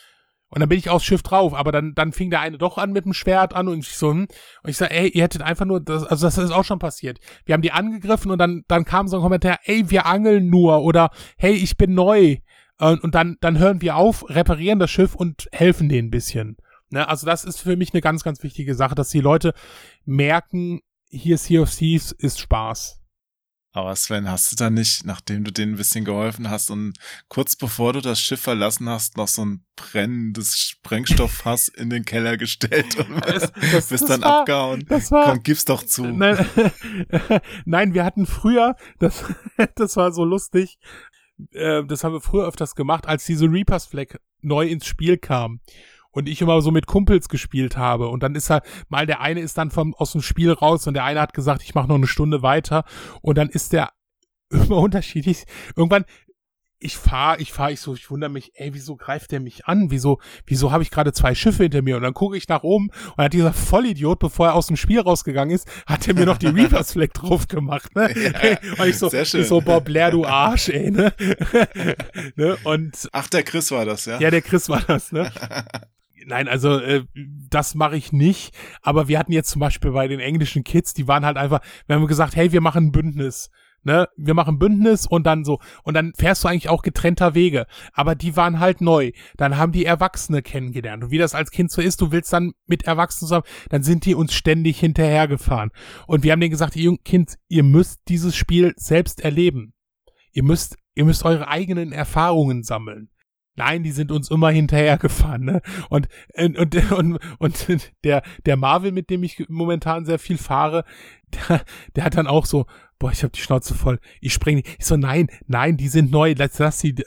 Und dann bin ich aufs Schiff drauf, aber dann, dann fing der eine doch an mit dem Schwert an und ich so, hm. und ich sag, ey, ihr hättet einfach nur, das, also das ist auch schon passiert. Wir haben die angegriffen und dann, dann kam so ein Kommentar, ey, wir angeln nur oder hey, ich bin neu. Und, und dann, dann hören wir auf, reparieren das Schiff und helfen denen ein bisschen. Ne? Also das ist für mich eine ganz, ganz wichtige Sache, dass die Leute merken, hier Sea of Thieves ist Spaß. Aber Sven, hast du da nicht, nachdem du denen ein bisschen geholfen hast und kurz bevor du das Schiff verlassen hast, noch so ein brennendes Sprengstofffass in den Keller gestellt und das, das, bist das dann war, abgehauen? Das war, Komm, gib's doch zu. Nein, nein, wir hatten früher, das, das war so lustig, äh, das haben wir früher öfters gemacht, als diese Reapers Flag neu ins Spiel kam und ich immer so mit Kumpels gespielt habe und dann ist er mal der eine ist dann vom aus dem Spiel raus und der eine hat gesagt, ich mache noch eine Stunde weiter und dann ist der immer unterschiedlich. Irgendwann ich fahr, ich fahr, ich so, ich wundere mich, ey, wieso greift der mich an? Wieso, wieso habe ich gerade zwei Schiffe hinter mir? Und dann gucke ich nach oben und hat dieser Vollidiot, bevor er aus dem Spiel rausgegangen ist, hat er mir noch die Reapers Flag drauf gemacht, ne? Ja, und ich so, ich so, boah, Blair, du Arsch, ey, ne? ne? Und. Ach, der Chris war das, ja? Ja, der Chris war das, ne? Nein, also äh, das mache ich nicht. Aber wir hatten jetzt zum Beispiel bei den englischen Kids, die waren halt einfach, wir haben gesagt, hey, wir machen ein Bündnis. Ne, wir machen Bündnis und dann so. Und dann fährst du eigentlich auch getrennter Wege. Aber die waren halt neu. Dann haben die Erwachsene kennengelernt. Und wie das als Kind so ist, du willst dann mit Erwachsenen zusammen, dann sind die uns ständig hinterhergefahren. Und wir haben denen gesagt, ihr Kind, ihr müsst dieses Spiel selbst erleben. Ihr müsst, ihr müsst eure eigenen Erfahrungen sammeln. Nein, die sind uns immer hinterhergefahren, ne? Und, und, und, und, und der, der Marvel, mit dem ich momentan sehr viel fahre, der, der hat dann auch so, boah, ich habe die Schnauze voll, ich nicht. Ich so, nein, nein, die sind neu, lass, lass sie, du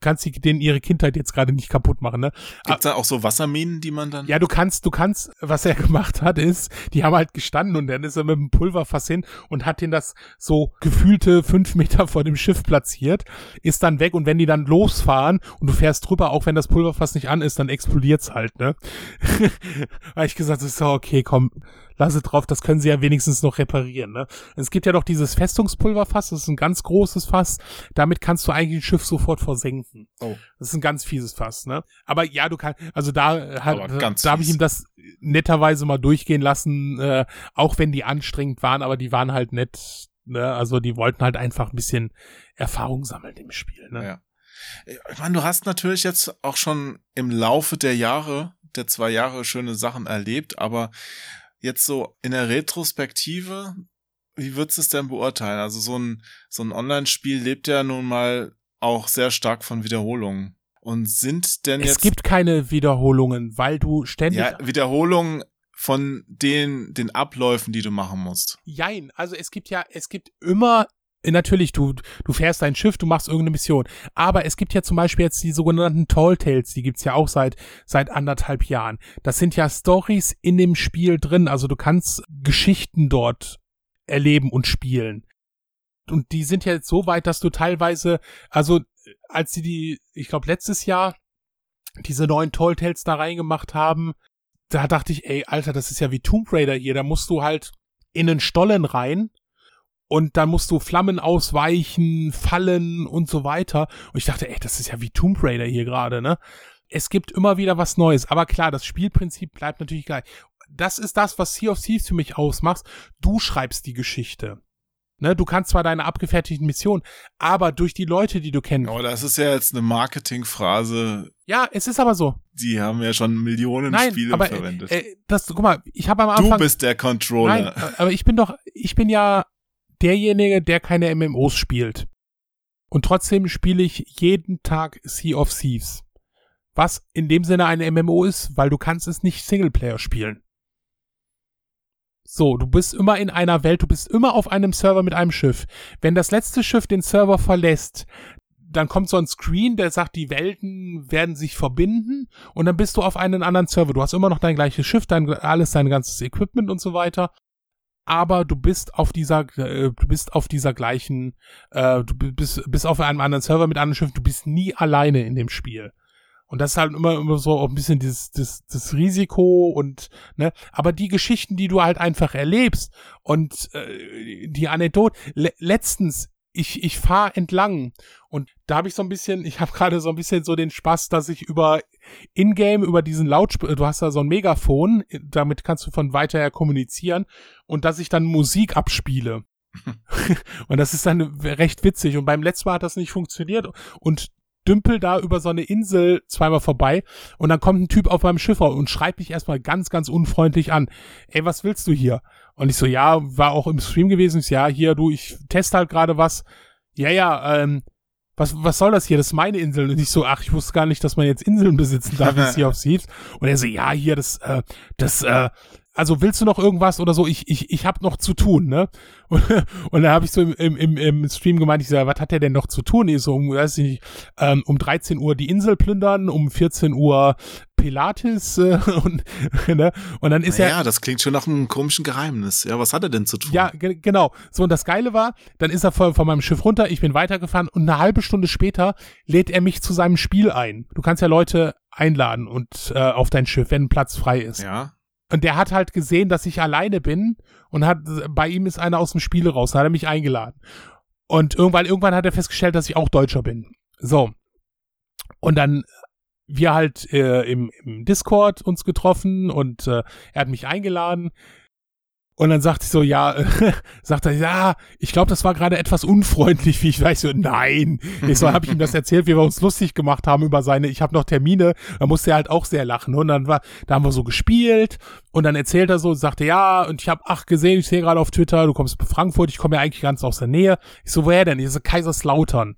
kannst sie denen ihre Kindheit jetzt gerade nicht kaputt machen, ne? Gibt's da auch so Wasserminen, die man dann? Ja, du kannst, du kannst, was er gemacht hat, ist, die haben halt gestanden und dann ist er mit dem Pulverfass hin und hat den das so gefühlte fünf Meter vor dem Schiff platziert, ist dann weg und wenn die dann losfahren und du fährst drüber, auch wenn das Pulverfass nicht an ist, dann explodiert's halt, ne? Weil ich gesagt, ist so, okay, komm, lass es drauf, das können sie ja wenigstens noch reparieren. Ne? Es gibt ja doch dieses Festungspulverfass, das ist ein ganz großes Fass. Damit kannst du eigentlich ein Schiff sofort versenken. Oh. Das ist ein ganz fieses Fass, ne? Aber ja, du kannst, also da, hat, da, da habe ich ihm das netterweise mal durchgehen lassen, äh, auch wenn die anstrengend waren, aber die waren halt nett, ne? Also die wollten halt einfach ein bisschen Erfahrung sammeln im Spiel, ne? Ja. Ich meine, du hast natürlich jetzt auch schon im Laufe der Jahre, der zwei Jahre schöne Sachen erlebt, aber jetzt so in der Retrospektive, wie würdest du es denn beurteilen? Also so ein, so ein Online-Spiel lebt ja nun mal auch sehr stark von Wiederholungen. Und sind denn es jetzt. Es gibt keine Wiederholungen, weil du ständig. Ja, Wiederholungen von den, den Abläufen, die du machen musst. Jein, also es gibt ja, es gibt immer natürlich, du, du fährst dein Schiff, du machst irgendeine Mission. Aber es gibt ja zum Beispiel jetzt die sogenannten Tall Tales, die gibt's ja auch seit, seit anderthalb Jahren. Das sind ja Stories in dem Spiel drin. Also du kannst Geschichten dort erleben und spielen. Und die sind ja jetzt so weit, dass du teilweise, also als sie die, ich glaube letztes Jahr diese neuen Tall Tales da reingemacht haben, da dachte ich, ey, Alter, das ist ja wie Tomb Raider hier. Da musst du halt in den Stollen rein und dann musst du Flammen ausweichen, fallen und so weiter. Und ich dachte, ey, das ist ja wie Tomb Raider hier gerade, ne? Es gibt immer wieder was Neues, aber klar, das Spielprinzip bleibt natürlich gleich. Das ist das, was Sea of Thieves für mich ausmacht. Du schreibst die Geschichte. Ne, du kannst zwar deine abgefertigten Missionen, aber durch die Leute, die du kennst. Oh, das ist ja jetzt eine Marketingphrase. Ja, es ist aber so. Die haben ja schon Millionen Nein, Spiele aber, verwendet. Äh, das, guck mal, ich habe am Anfang. Du bist der Controller. Nein, aber ich bin doch, ich bin ja derjenige, der keine MMOs spielt. Und trotzdem spiele ich jeden Tag Sea of Thieves. Was in dem Sinne eine MMO ist, weil du kannst es nicht Singleplayer spielen. So, du bist immer in einer Welt, du bist immer auf einem Server mit einem Schiff. Wenn das letzte Schiff den Server verlässt, dann kommt so ein Screen, der sagt, die Welten werden sich verbinden und dann bist du auf einem anderen Server. Du hast immer noch dein gleiches Schiff, dein, alles dein ganzes Equipment und so weiter aber du bist auf dieser, äh, du bist auf dieser gleichen, äh, du bist, bist auf einem anderen Server mit anderen Schiffen, du bist nie alleine in dem Spiel. Und das ist halt immer, immer so ein bisschen dieses, das, das Risiko und, ne, aber die Geschichten, die du halt einfach erlebst und äh, die Anekdote, le letztens, ich, ich fahre entlang. Und da habe ich so ein bisschen, ich habe gerade so ein bisschen so den Spaß, dass ich über Ingame, über diesen Lautsprecher, du hast da so ein Megafon, damit kannst du von weiter her kommunizieren und dass ich dann Musik abspiele. und das ist dann recht witzig. Und beim letzten Mal hat das nicht funktioniert. Und dümpel da über so eine Insel zweimal vorbei und dann kommt ein Typ auf meinem Schiff und schreit mich erstmal ganz, ganz unfreundlich an. Ey, was willst du hier? Und ich so, ja, war auch im Stream gewesen. Ich so, ja, hier, du, ich teste halt gerade was. Ja, ja, ähm, was, was soll das hier? Das ist meine Insel. Und ich so, ach, ich wusste gar nicht, dass man jetzt Inseln besitzen darf, wie es hier auf Thieves. Und er so, ja, hier, das, äh, das, äh, also willst du noch irgendwas oder so? Ich, ich, ich hab noch zu tun, ne? Und, und dann habe ich so im, im, im Stream gemeint, ich so, was hat der denn noch zu tun? Ich so, um, weiß ich nicht, ähm, um 13 Uhr die Insel plündern, um 14 Uhr Pilates äh, und, ne? und dann ist er. Ja, das klingt schon nach einem komischen Geheimnis. Ja, was hat er denn zu tun? Ja, ge genau. So, und das Geile war, dann ist er von, von meinem Schiff runter, ich bin weitergefahren und eine halbe Stunde später lädt er mich zu seinem Spiel ein. Du kannst ja Leute einladen und äh, auf dein Schiff, wenn Platz frei ist. Ja. Und der hat halt gesehen, dass ich alleine bin und hat, bei ihm ist einer aus dem Spiel raus, hat er mich eingeladen. Und irgendwann, irgendwann hat er festgestellt, dass ich auch Deutscher bin. So. Und dann wir halt äh, im, im Discord uns getroffen und äh, er hat mich eingeladen. Und dann sagte ich so, ja, sagt er, ja, ich glaube, das war gerade etwas unfreundlich, wie ich weiß. So, nein. Ich so, habe ich ihm das erzählt, wie wir uns lustig gemacht haben über seine, ich habe noch Termine. Da musste er halt auch sehr lachen. Und dann war, da haben wir so gespielt. Und dann erzählt er so, sagte, ja, und ich habe, ach, gesehen, ich sehe gerade auf Twitter, du kommst aus Frankfurt, ich komme ja eigentlich ganz aus der Nähe. Ich so, woher denn? Ich so, Kaiserslautern.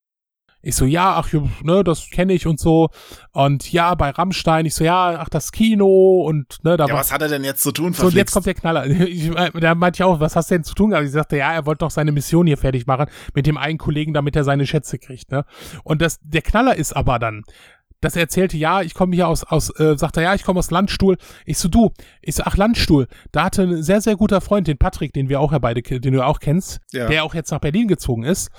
Ich so, ja, ach, ne, das kenne ich und so. Und ja, bei Rammstein, ich so, ja, ach, das Kino und ne, da Ja, war. was hat er denn jetzt zu tun? So, und jetzt verflixt? kommt der Knaller. Ich, äh, da meinte ich auch, was hast du denn zu tun? Aber ich sagte, ja, er wollte doch seine Mission hier fertig machen mit dem einen Kollegen, damit er seine Schätze kriegt, ne? Und das, der Knaller ist aber dann, dass er erzählte, ja, ich komme hier aus, aus äh, sagt er, ja, ich komme aus Landstuhl. Ich so, du, ich so, ach, Landstuhl. Da hatte ein sehr, sehr guter Freund, den Patrick, den wir auch ja beide, den du auch kennst, Ja. der auch jetzt nach Berlin gezogen ist.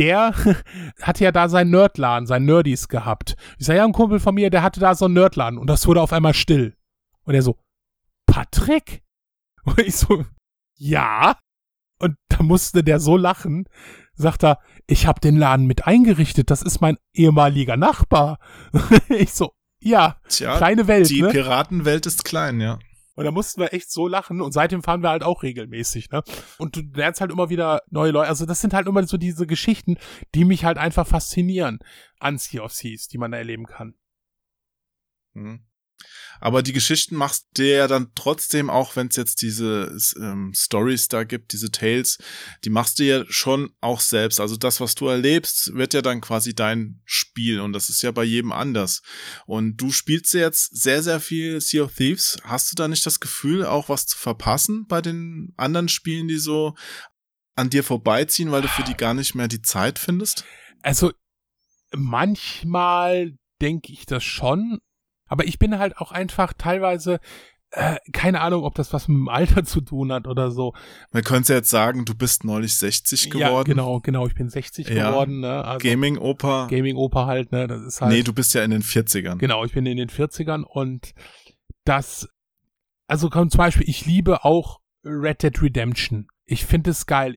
Der hatte ja da seinen Nerdladen, sein Nerdies gehabt. Ich sag, ja, ein Kumpel von mir, der hatte da so einen Nerdladen und das wurde auf einmal still. Und er so, Patrick? Und ich so, ja. Und da musste der so lachen, sagt er, ich habe den Laden mit eingerichtet, das ist mein ehemaliger Nachbar. ich so, ja, Tja, kleine Welt, die ne? Piratenwelt ist klein, ja. Und da mussten wir echt so lachen und seitdem fahren wir halt auch regelmäßig, ne? Und du lernst halt immer wieder neue Leute. Also das sind halt immer so diese Geschichten, die mich halt einfach faszinieren an Sea of Seas, die man erleben kann. Mhm. Aber die Geschichten machst du ja dann trotzdem, auch wenn es jetzt diese ähm, Stories da gibt, diese Tales, die machst du ja schon auch selbst. Also das, was du erlebst, wird ja dann quasi dein Spiel und das ist ja bei jedem anders. Und du spielst ja jetzt sehr, sehr viel Sea of Thieves. Hast du da nicht das Gefühl, auch was zu verpassen bei den anderen Spielen, die so an dir vorbeiziehen, weil du für die gar nicht mehr die Zeit findest? Also manchmal denke ich das schon, aber ich bin halt auch einfach teilweise äh, keine Ahnung, ob das was mit dem Alter zu tun hat oder so. Man könnte jetzt sagen, du bist neulich 60 Ja, geworden. genau, genau. Ich bin 60 Ja. geworden, ne? Also Gaming-Oper. Gaming-Oper halt, ne? Das ist halt. Nee, du bist ja in den 40ern. Genau, ich bin in den 40ern und das, also kommt zum Beispiel, ich liebe auch Red Dead Redemption. Ich finde es geil.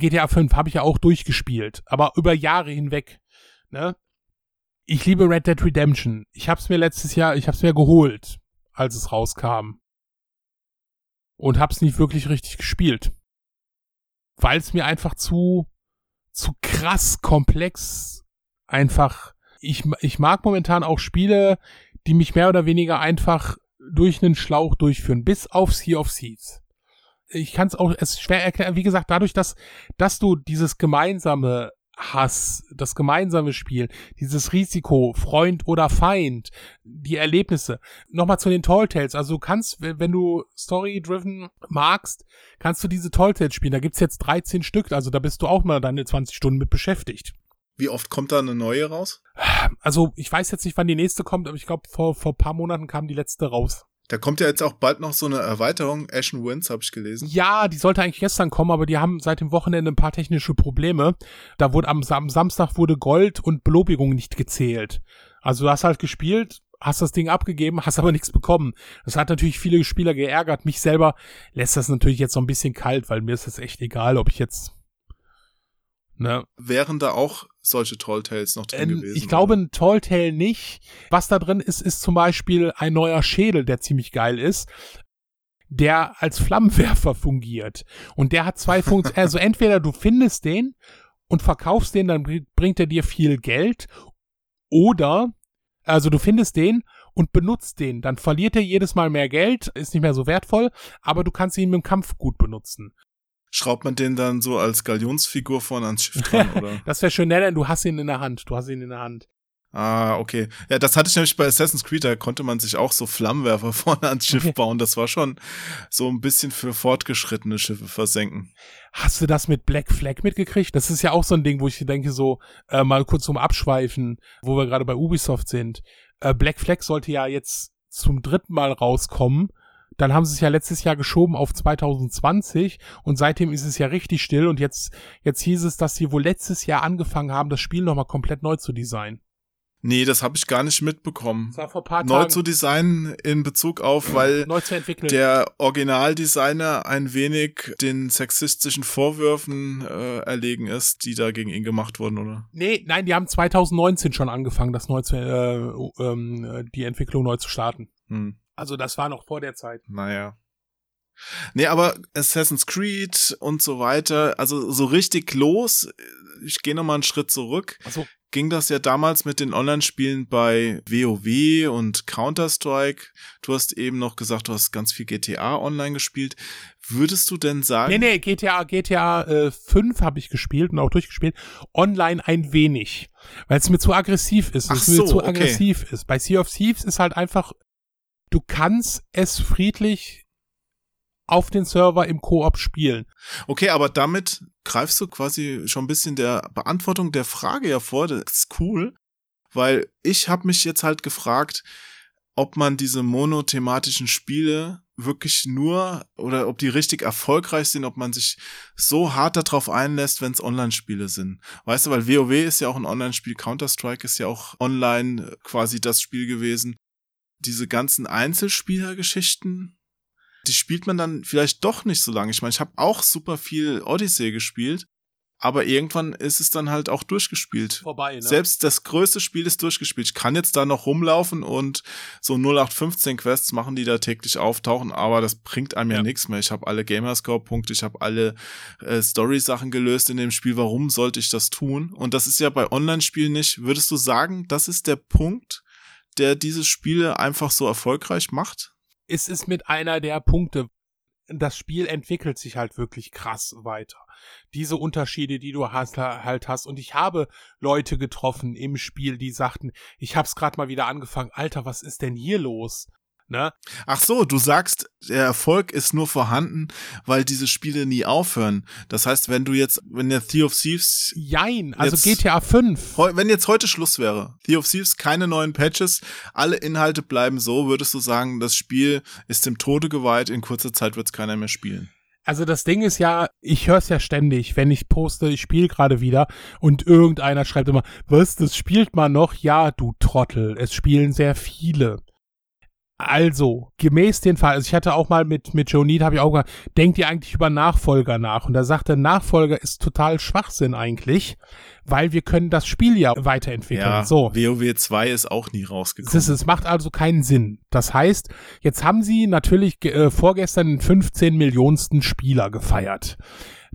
GTA 5 habe ich ja auch durchgespielt, aber über Jahre hinweg, ne? Ich liebe Red Dead Redemption. Ich habe es mir letztes Jahr, ich habe es mir geholt, als es rauskam. Und habe es nicht wirklich richtig gespielt. Weil es mir einfach zu, zu krass komplex einfach ich, ich mag momentan auch Spiele, die mich mehr oder weniger einfach durch einen Schlauch durchführen, bis auf Sea of Thieves. Ich kann es auch, es schwer erklären, wie gesagt, dadurch, dass, dass du dieses gemeinsame Hass, das gemeinsame Spiel, dieses Risiko, Freund oder Feind, die Erlebnisse. Nochmal zu den Tall Tales. Also du kannst, wenn wenn du Story-driven magst, kannst du diese Tall Tales spielen. Da gibt's jetzt 13 Stück, also da bist du auch mal deine 20 Stunden mit beschäftigt. Wie oft kommt da eine neue raus? Also ich weiß jetzt nicht, wann die nächste kommt, aber ich glaube, vor, vor paar Monaten kam die letzte raus. Da kommt ja jetzt auch bald noch so eine Erweiterung, Ashen Winds, habe ich gelesen. Ja, die sollte eigentlich gestern kommen, aber die haben seit dem Wochenende ein paar technische Probleme. Da wurde am, Sam Samstag wurde Gold und Belobigung nicht gezählt. Also du hast halt gespielt, hast das Ding abgegeben, hast aber nichts bekommen. Das hat natürlich viele Spieler geärgert. Mich selber lässt das natürlich jetzt so ein bisschen kalt, weil mir ist das echt egal, ob ich jetzt ne, Wären da auch solche Tall Tales noch drin Ähm, gewesen? ich glaube ein Tall Tale nicht. Was da drin ist, ist zum Beispiel ein neuer Schädel, der ziemlich geil ist, der als Flammenwerfer fungiert. Und der hat zwei Funktionen. Also entweder du findest den und verkaufst den, dann bringt er dir viel Geld. Oder, also du findest den und benutzt den. Dann verliert er jedes Mal mehr Geld, ist nicht mehr so wertvoll, aber du kannst ihn im Kampf gut benutzen. Schraubt man den dann so als Galionsfigur vorne ans Schiff dran, oder? das wäre schön, denn du hast ihn in der Hand. Du hast ihn in der Hand. Ah, okay. Ja, das hatte ich nämlich bei Assassin's Creed, da konnte man sich auch so Flammenwerfer vorne ans Schiff okay. bauen. Das war schon so ein bisschen für fortgeschrittene Schiffe versenken. Hast du das mit Black Flag mitgekriegt? Das ist ja auch so ein Ding, wo ich denke, so äh, mal kurz zum Abschweifen, wo wir gerade bei Ubisoft sind. Äh, Black Flag sollte ja jetzt zum dritten Mal rauskommen. Dann haben sie es ja letztes Jahr geschoben auf 2020 und seitdem ist es ja richtig still und jetzt, jetzt hieß es, dass sie wohl letztes Jahr angefangen haben, das Spiel nochmal komplett neu zu designen. Nee, das habe ich gar nicht mitbekommen. Das war vor paar Neu zu designen in Bezug auf, weil Neu zu entwickeln. der Originaldesigner ein wenig den sexistischen Vorwürfen äh, erlegen ist, die da gegen ihn gemacht wurden, oder? Nee, nein, die haben 2019 schon angefangen, das neu zu, äh, ähm, die Entwicklung neu zu starten. Hm. Also das war noch vor der Zeit. Naja. Nee, aber Assassin's Creed und so weiter, also so richtig los, ich gehe nochmal einen Schritt zurück. So ging das ja damals mit den Online-Spielen bei WoW und Counter-Strike. Du hast eben noch gesagt, du hast ganz viel GTA online gespielt. Würdest du denn sagen? Nee, nee, GTA, GTA äh, 5 habe ich gespielt und auch durchgespielt. Online ein wenig. Weil es mir zu aggressiv ist. Ach es mir so, zu okay. aggressiv ist. Bei Sea of Thieves ist halt einfach, du kannst es friedlich auf den Server im Koop spielen. Okay, aber damit greifst du quasi schon ein bisschen der Beantwortung der Frage ja vor. Das ist cool, weil ich habe mich jetzt halt gefragt, ob man diese monothematischen Spiele wirklich nur oder ob die richtig erfolgreich sind, ob man sich so hart darauf einlässt, wenn es Online-Spiele sind. Weißt du, weil WoW ist ja auch ein Online-Spiel, Counter-Strike ist ja auch online quasi das Spiel gewesen. Diese ganzen Einzelspielergeschichten, die spielt man dann vielleicht doch nicht so lange. Ich meine, ich habe auch super viel Odyssey gespielt, aber irgendwann ist es dann halt auch durchgespielt. Vorbei, ne? Selbst das größte Spiel ist durchgespielt. Ich kann jetzt da noch rumlaufen und so 0815 Quests machen, die da täglich auftauchen, aber das bringt einem ja, ja nichts mehr. Ich habe alle Gamerscore-Punkte, ich habe alle äh, Story-Sachen gelöst in dem Spiel. Warum sollte ich das tun? Und das ist ja bei Online-Spielen nicht. Würdest du sagen, das ist der Punkt, der diese Spiele einfach so erfolgreich macht? es ist mit einer der Punkte. Das Spiel entwickelt sich halt wirklich krass weiter. Diese Unterschiede, die du hast, halt hast. Und ich habe Leute getroffen im Spiel, die sagten, ich hab's gerade mal wieder angefangen. Alter, was ist denn hier los? Ne? Ach so, du sagst, der Erfolg ist nur vorhanden, weil diese Spiele nie aufhören. Das heißt, wenn du jetzt, wenn der Thief of Thieves. Jein, also jetzt, GTA 5. Wenn jetzt heute Schluss wäre, Thief of Thieves keine neuen Patches, alle Inhalte bleiben so, würdest du sagen, das Spiel ist dem Tode geweiht, in kurzer Zeit wird es keiner mehr spielen. Also das Ding ist ja, ich höre es ja ständig, wenn ich poste, ich spiele gerade wieder und irgendeiner schreibt immer, was, das spielt man noch? Ja, du Trottel, es spielen sehr viele. Also, gemäß den Fall, also ich hatte auch mal mit, mit Joe Need, habe ich auch gesagt, denkt ihr eigentlich über Nachfolger nach? Und da sagte, Nachfolger ist total Schwachsinn eigentlich, weil wir können das Spiel ja weiterentwickeln. Ja, so. WoW 2 ist auch nie rausgekommen. Es, es macht also keinen Sinn. Das heißt, jetzt haben sie natürlich äh, vorgestern den 15 Millionsten Spieler gefeiert.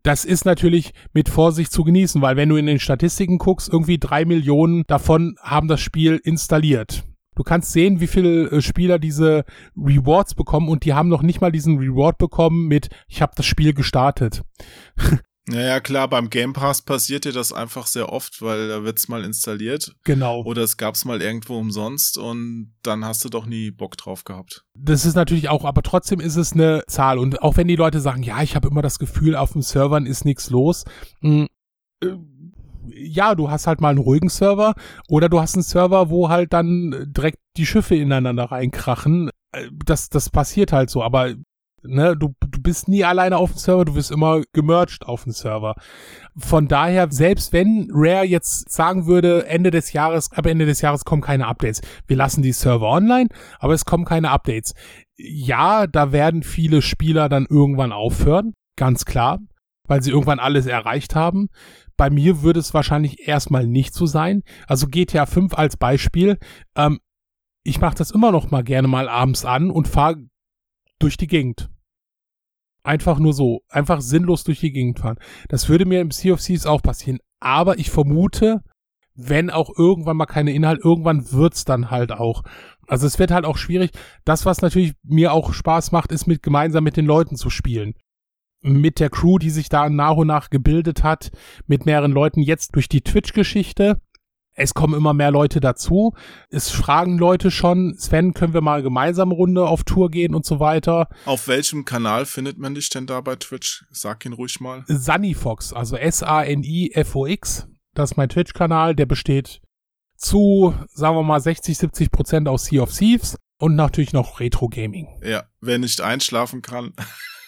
Das ist natürlich mit Vorsicht zu genießen, weil wenn du in den Statistiken guckst, irgendwie drei Millionen davon haben das Spiel installiert. Du kannst sehen, wie viele äh, Spieler diese Rewards bekommen und die haben noch nicht mal diesen Reward bekommen mit, ich habe das Spiel gestartet. Naja, klar, beim Game Pass passiert dir das einfach sehr oft, weil da wird's mal installiert. Genau. Oder es gab's mal irgendwo umsonst und dann hast du doch nie Bock drauf gehabt. Das ist natürlich auch, aber trotzdem ist es eine Zahl. Und auch wenn die Leute sagen, ja, ich habe immer das Gefühl, auf dem Servern ist nichts los. Mh, hm, äh, ja, du hast halt mal einen ruhigen Server oder du hast einen Server, wo halt dann direkt die Schiffe ineinander reinkrachen. Äh, das, das passiert halt so, aber ne, du, du bist nie alleine auf dem Server, du bist immer gemerged auf dem Server. Von daher, selbst wenn Rare jetzt sagen würde, Ende des Jahres, ab Ende des Jahres kommen keine Updates. Wir lassen die Server online, aber es kommen keine Updates. Ja, da werden viele Spieler dann irgendwann aufhören, ganz klar, weil sie irgendwann alles erreicht haben. Bei mir würde es wahrscheinlich erstmal nicht so sein. Also GTA 5 als Beispiel. Ähm, ich mache das immer noch mal gerne mal abends an und fahre durch die Gegend. Einfach nur so. Einfach sinnlos durch die Gegend fahren. Das würde mir im Sea of Thieves auch passieren. Aber ich vermute, wenn auch irgendwann mal keine Inhalt, irgendwann wird's dann halt auch. Also es wird halt auch schwierig. Das, was natürlich mir auch Spaß macht, ist mit gemeinsam mit den Leuten zu spielen. Mit der Crew, die sich da nach und nach gebildet hat, mit mehreren Leuten jetzt durch die Twitch-Geschichte. Es kommen immer mehr Leute dazu. Es fragen Leute schon, Sven, können wir mal gemeinsam Runde auf Tour gehen und so weiter. Auf welchem Kanal findet man dich denn da bei Twitch? Sag ihn ruhig mal. Sunnyfox, also S-A-N-I-F-O-X. Das ist mein Twitch-Kanal. Der besteht zu, sagen wir mal, 60, 70 Prozent aus Sea of Thieves und natürlich noch Retro Gaming. Ja, wer nicht einschlafen kann.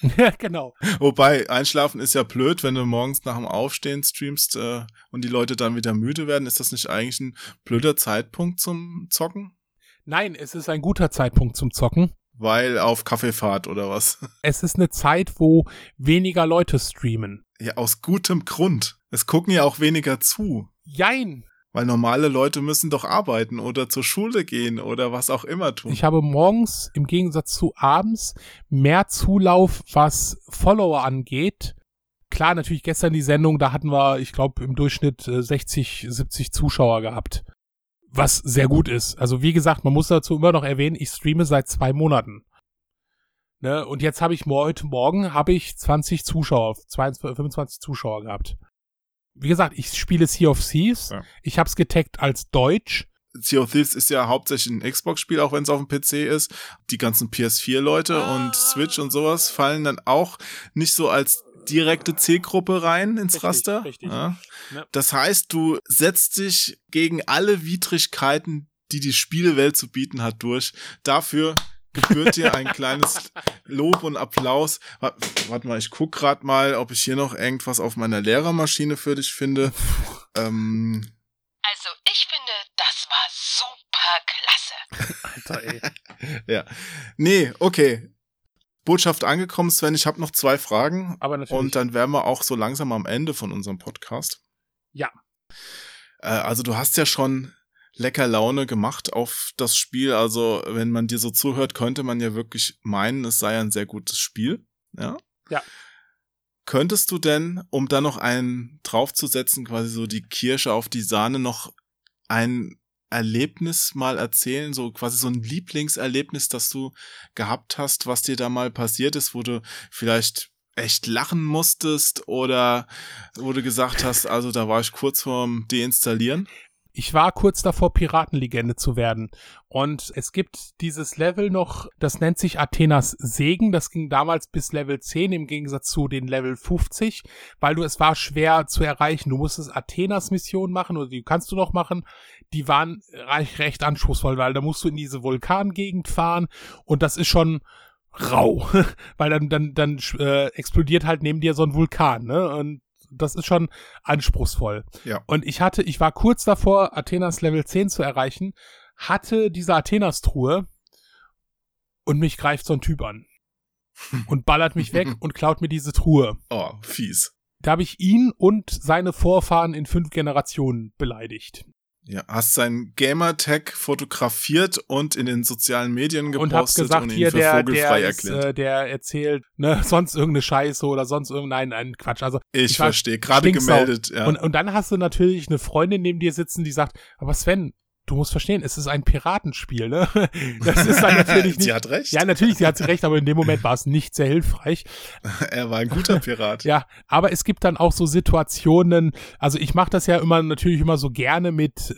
ja, genau. Wobei, einschlafen ist ja blöd, wenn du morgens nach dem Aufstehen streamst äh, und die Leute dann wieder müde werden. Ist das nicht eigentlich ein blöder Zeitpunkt zum Zocken? Nein, es ist ein guter Zeitpunkt zum Zocken. Weil auf Kaffeefahrt oder was? Es ist eine Zeit, wo weniger Leute streamen. Ja, aus gutem Grund. Es gucken ja auch weniger zu. Jein. Weil normale Leute müssen doch arbeiten oder zur Schule gehen oder was auch immer tun. Ich habe morgens im Gegensatz zu abends mehr Zulauf, was Follower angeht. Klar, natürlich gestern die Sendung, da hatten wir, ich glaube, im Durchschnitt 60, äh, 70 Zuschauer gehabt. Was sehr gut ist. Also wie gesagt, man muss dazu immer noch erwähnen, ich streame seit zwei Monaten. Ne? Und jetzt habe ich heute Morgen habe ich 20 Zuschauer, 22, 25 Zuschauer gehabt wie gesagt, ich spiele Sea of Thieves. Ja. Ich habe es getaggt als Deutsch. Sea of Thieves ist ja hauptsächlich ein Xbox-Spiel, auch wenn es auf dem PC ist. Die ganzen PS4-Leute ah. und Switch und sowas fallen dann auch nicht so als direkte Zielgruppe rein ins richtig, Raster. Richtig. Ja. Das heißt, du setzt dich gegen alle Widrigkeiten, die die Spielewelt zu bieten hat, durch. Dafür gebührt dir ein kleines Lob und Applaus. Warte mal, ich guck grad mal, ob ich hier noch irgendwas auf meiner Lehrermaschine für dich finde. Ähm, also ich finde, das war super klasse. Alter, ey. ja. Nee, okay. Botschaft angekommen, Sven. Ich habe noch zwei Fragen. Aber natürlich. Und dann wären wir auch so langsam am Ende von unserem Podcast. Ja. Äh, also du hast ja schon lecker Laune gemacht auf das Spiel. Also, wenn man dir so zuhört, könnte man ja wirklich meinen, es sei ein sehr gutes Spiel. Ja. Ja. Könntest du denn, um da noch einen draufzusetzen, quasi so die Kirsche auf die Sahne, noch ein Erlebnis mal erzählen, so quasi so ein Lieblingserlebnis, das du gehabt hast, was dir da mal passiert ist, wo du vielleicht echt lachen musstest oder wo du gesagt hast, also da war ich kurz vorm Deinstallieren? Ich war kurz davor, Piratenlegende zu werden. Und es gibt dieses Level noch, das nennt sich Athenas Segen. Das ging damals bis Level 10 im Gegensatz zu den Level 50, weil du es war schwer zu erreichen. Du musstest Athenas Mission machen oder die kannst du noch machen. Die waren recht, recht anspruchsvoll, weil da musst du in diese Vulkangegend fahren und das ist schon rau, weil dann dann dann äh, explodiert halt neben dir so ein Vulkan, ne? Und das ist schon anspruchsvoll. Ja. Und ich hatte, ich war kurz davor, Athenas Level 10 zu erreichen, hatte diese Athenas-Truhe und mich greift so ein Typ an. und ballert mich weg und klaut mir diese Truhe. Oh, fies. Da habe ich ihn und seine Vorfahren in fünf Generationen beleidigt. Ja, hast seinen Gamertag fotografiert und in den sozialen Medien gepostet und, hab gesagt, und ihn hier, für der, vogelfrei der erklärt. Ist, äh, der erzählt ne, sonst irgendeine Scheiße oder sonst irgendein ein Quatsch. Also ich, ich verstehe, gerade gemeldet. Ja. Und, und dann hast du natürlich eine Freundin neben dir sitzen, die sagt, aber Sven, du musst verstehen, es ist ein Piratenspiel, ne? Das ist dann natürlich nicht. sie hat recht. Ja, natürlich, sie hat recht, aber in dem Moment war es nicht sehr hilfreich. er war ein guter Pirat. ja, aber es gibt dann auch so Situationen, also ich mache das ja immer natürlich immer so gerne mit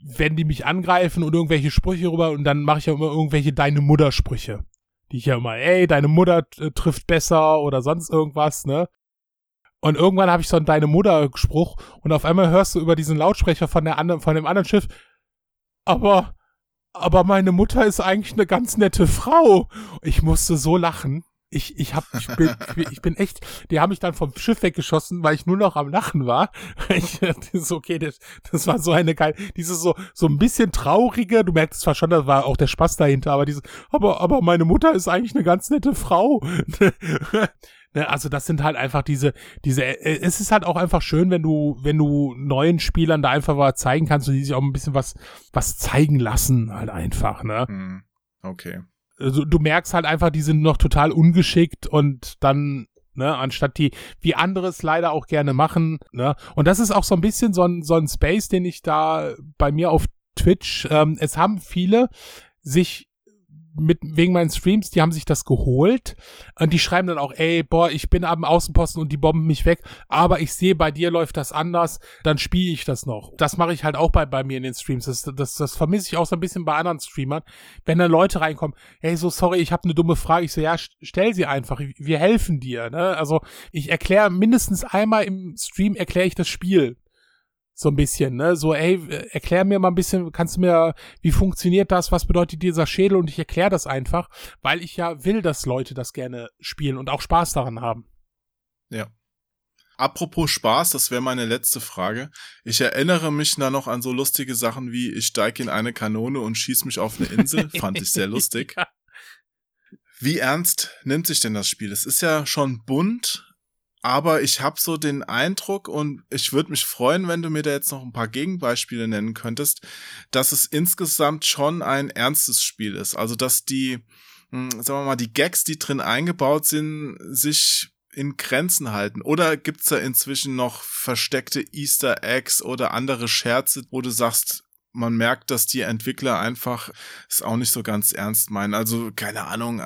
wenn die mich angreifen und irgendwelche Sprüche rüber und dann mache ich ja immer irgendwelche deine Mutter Sprüche. Die ich ja immer, ey, deine Mutter äh, trifft besser oder sonst irgendwas, ne? Und irgendwann habe ich so einen deine Mutter Spruch und auf einmal hörst du über diesen Lautsprecher von der anderen von dem anderen Schiff, aber, aber meine Mutter ist eigentlich eine ganz nette Frau. Ich musste so lachen. Ich, ich hab, ich bin, ich bin echt, die haben mich dann vom Schiff weggeschossen, weil ich nur noch am Lachen war. Ich, das okay, das, das war so eine geile, dieses so, so ein bisschen traurige, du merkst zwar schon, da war auch der Spaß dahinter, aber dieses, aber, aber meine Mutter ist eigentlich eine ganz nette Frau. Ne, also das sind halt einfach diese, diese, äh, es ist halt auch einfach schön, wenn du, wenn du neuen Spielern da einfach was zeigen kannst und die sich auch ein bisschen was, was zeigen lassen, halt einfach, ne? Hm, okay. Also du merkst halt einfach, die sind noch total ungeschickt und dann ne, anstatt die, wie andere es leider auch gerne machen, ne. Und das ist auch so ein bisschen so ein, so ein Space, den ich da bei mir auf Twitch, ähm, es haben viele sich mit wegen meinen Streams, die haben sich das geholt und die schreiben dann auch, ey, boah, ich bin am Außenposten und die bomben mich weg, aber ich sehe, bei dir läuft das anders, dann spiele ich das noch. Das mache ich halt auch bei, bei mir in den Streams. Das, das, das vermisse ich auch so ein bisschen bei anderen Streamern. Wenn da Leute reinkommen, hey, so sorry, ich habe eine dumme Frage, ich so, ja, stell sie einfach, wir helfen dir. Ne? Also ich erkläre mindestens einmal im Stream erkläre ich das Spiel so ein bisschen, ne? So, ey, erklär mir mal ein bisschen, kannst du mir, wie funktioniert das, was bedeutet dieser Schädel? Und ich erkläre das einfach, weil ich ja will, dass Leute das gerne spielen und auch Spaß daran haben. Ja. Apropos Spaß, das wäre meine letzte Frage. Ich erinnere mich da noch an so lustige Sachen wie ich steige in eine Kanone und schieß mich auf eine Insel. Fand ich sehr lustig. ja. Wie ernst nimmt sich denn das Spiel? Es ist ja schon bunt, aber ich habe so den Eindruck und ich würde mich freuen, wenn du mir da jetzt noch ein paar Gegenbeispiele nennen könntest, dass es insgesamt schon ein ernstes Spiel ist. Also dass die, hm, sagen wir mal, die Gags, die drin eingebaut sind, sich in Grenzen halten? Oder gibt's da inzwischen noch versteckte Easter Eggs oder andere Scherze, wo du sagst, man merkt, dass die Entwickler einfach es auch nicht so ganz ernst meinen. Also, keine Ahnung,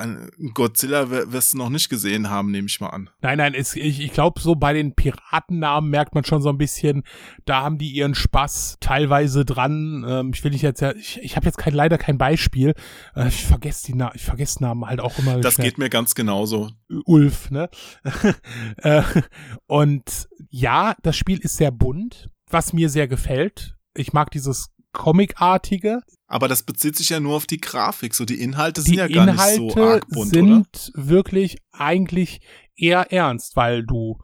Godzilla wirst du noch nicht gesehen haben, nehme ich mal an. Nein, nein, es, ich, ich glaube, so bei den Piratennamen merkt man schon so ein bisschen, da haben die ihren Spaß teilweise dran. Ähm, ich will nicht jetzt ja, ich, ich habe jetzt kein, leider kein Beispiel. Äh, ich vergesse die Namen, ich vergesse Namen halt auch immer. Das schnell. geht mir ganz genauso. Ulf, ne? äh, und ja, das Spiel ist sehr bunt, was mir sehr gefällt. Ich mag dieses Comicartige. Aber das bezieht sich ja nur auf die Grafik. So die Inhalte sind die ja gar Inhalte nicht so arg bunt, sind oder? wirklich eigentlich eher ernst, weil du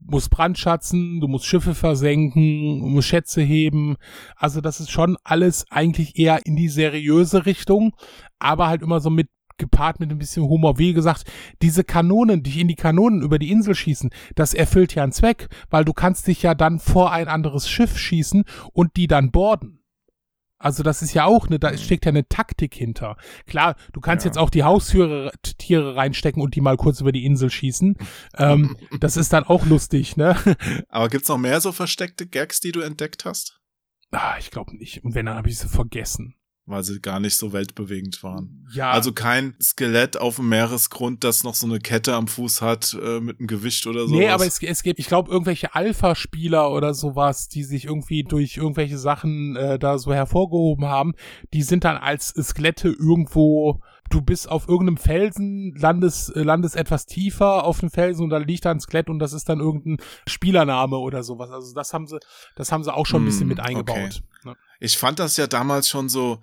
musst brandschatzen, du musst Schiffe versenken, du musst Schätze heben. Also das ist schon alles eigentlich eher in die seriöse Richtung, aber halt immer so mit gepaart mit ein bisschen Humor. Wie gesagt, diese Kanonen, die in die Kanonen über die Insel schießen, das erfüllt ja einen Zweck, weil du kannst dich ja dann vor ein anderes Schiff schießen und die dann borden. Also das ist ja auch eine, da mhm. steckt ja eine Taktik hinter. Klar, du kannst ja. jetzt auch die Haustiere Tiere reinstecken und die mal kurz über die Insel schießen. ähm, das ist dann auch lustig, ne? Aber gibt's noch mehr so versteckte Gags, die du entdeckt hast? Ah, ich glaube nicht. Und wenn, dann habe ich sie vergessen weil sie gar nicht so weltbewegend waren. Ja. Also kein Skelett auf dem Meeresgrund, das noch so eine Kette am Fuß hat äh, mit einem Gewicht oder so. Nee, aber es, es gibt, ich glaube, irgendwelche Alpha-Spieler oder sowas, die sich irgendwie durch irgendwelche Sachen äh, da so hervorgehoben haben, die sind dann als Skelette irgendwo du bist auf irgendeinem Felsen, landest, äh, landest etwas tiefer auf dem Felsen und da liegt da ein Skelett und das ist dann irgendein Spielername oder sowas. Also das haben sie, das haben sie auch schon ein bisschen hm, mit eingebaut. Okay. Ne? Ich fand das ja damals schon so,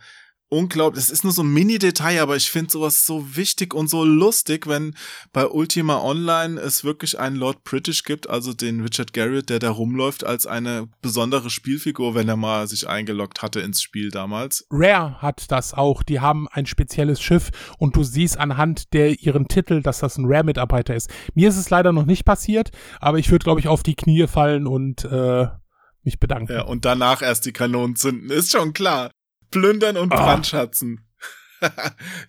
unglaublich. Es ist nur so ein Mini-Detail, aber ich finde sowas so wichtig und so lustig, wenn bei Ultima Online es wirklich einen Lord British gibt, also den Richard Garriott, der da rumläuft als eine besondere Spielfigur, wenn er mal sich eingeloggt hatte ins Spiel damals. Rare hat das auch. Die haben ein spezielles Schiff und du siehst anhand der ihren Titel, dass das ein Rare-Mitarbeiter ist. Mir ist es leider noch nicht passiert, aber ich würde, glaube ich, auf die Knie fallen und äh, mich bedanken. Ja, und danach erst die Kanonen zünden, ist schon klar. Plündern und oh. brandschatzen.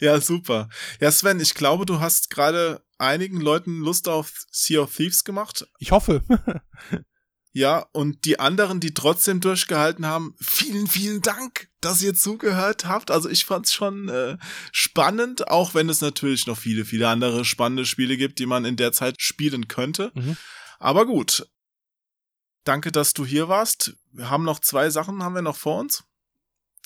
ja, super. Ja, Sven, ich glaube, du hast gerade einigen Leuten Lust auf Sea of Thieves gemacht. Ich hoffe. ja, und die anderen, die trotzdem durchgehalten haben, vielen, vielen Dank, dass ihr zugehört habt. Also ich fand's schon äh, spannend, auch wenn es natürlich noch viele, viele andere spannende Spiele gibt, die man in der Zeit spielen könnte. Mhm. Aber gut. Danke, dass du hier warst. Wir haben noch zwei Sachen, haben wir noch vor uns.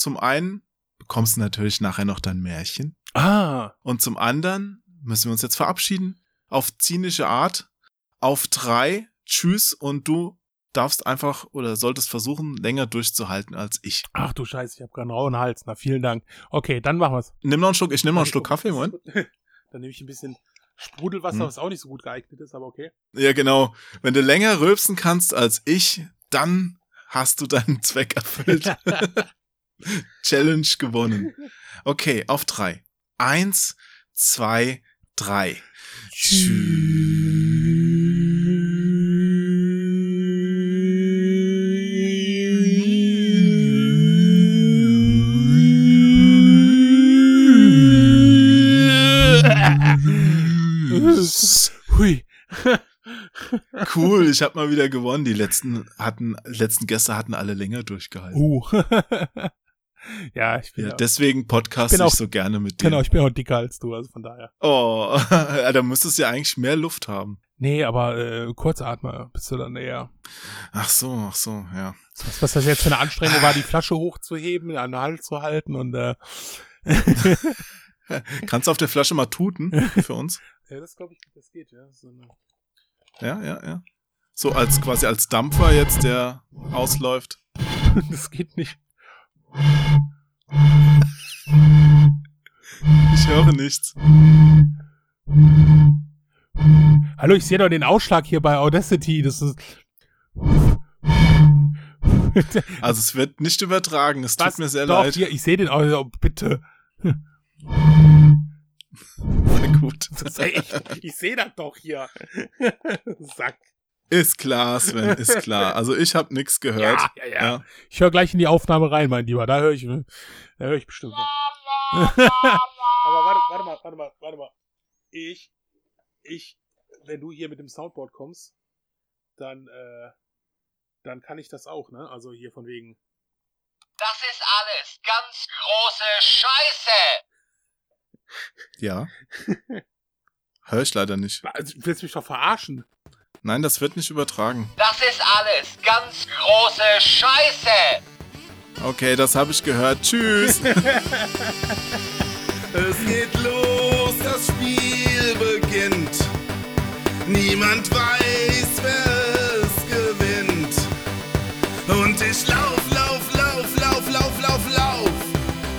Zum einen bekommst du natürlich nachher noch dein Märchen. Ah. Und zum anderen müssen wir uns jetzt verabschieden. Auf zynische Art. Auf drei. Tschüss. Und du darfst einfach oder solltest versuchen, länger durchzuhalten als ich. Ach du Scheiße, ich habe gerade einen rauen Hals. Na, vielen Dank. Okay, dann machen wir's. Nimm noch einen Schluck, ich nehme noch einen Schluck Kaffee, Moment. dann nehme ich ein bisschen Sprudelwasser, hm. was auch nicht so gut geeignet ist, aber okay. Ja, genau. Wenn du länger rülpsen kannst als ich, dann hast du deinen Zweck erfüllt. Challenge gewonnen. Okay, auf drei. Eins, zwei, drei. Tschüss. Hui. cool, ich habe mal wieder gewonnen. Die letzten hatten, letzten Gäste hatten alle länger durchgehalten. Uh. ja, ich bin Ja, deswegen podcast ich auch- so gerne mit dir. genau, ich bin auch dicker als du, also von daher. Oh, da müsstest du ja eigentlich mehr Luft haben. Nee, aber äh, Kurzatmer bist du dann eher. Ach so, ach so, ja. Was, was das jetzt für eine Anstrengung war, die Flasche hochzuheben, an den Hals zu halten und äh, Kannst du auf der Flasche mal tuten für uns? ja, das glaube ich, das geht, ja. So Ja, ja, ja. So als quasi als Dampfer jetzt, der ausläuft. das geht nicht. Ich höre nichts. Hallo, ich sehe doch den Ausschlag hier bei Audacity. Das ist. Also es wird nicht übertragen. Es tut mir sehr doch, leid. Hier, ich sehe den. Oh, bitte. Na gut. Ich ich sehe das doch hier. Sack. Ist klar, Sven, ist klar. Also ich habe nichts gehört. Ja, ja, ja. Ich höre gleich in die Aufnahme rein, mein Lieber. Da höre ich, da höre ich bestimmt. Aber warte, warte mal, warte mal, warte mal. Ich, ich, wenn du hier mit dem Soundboard kommst, dann, äh, dann kann ich das auch, ne? Also hier von wegen. Das ist alles ganz große Scheiße. Ja. Hör ich leider nicht. Also, Du willst mich doch verarschen. Nein, das wird nicht übertragen. Das ist alles ganz große Scheiße. Okay, das habe ich gehört. Tschüss. es geht los, das Spiel beginnt. Niemand weiß, wer es gewinnt. Und ich lauf, lauf, lauf, lauf, lauf, lauf, lauf.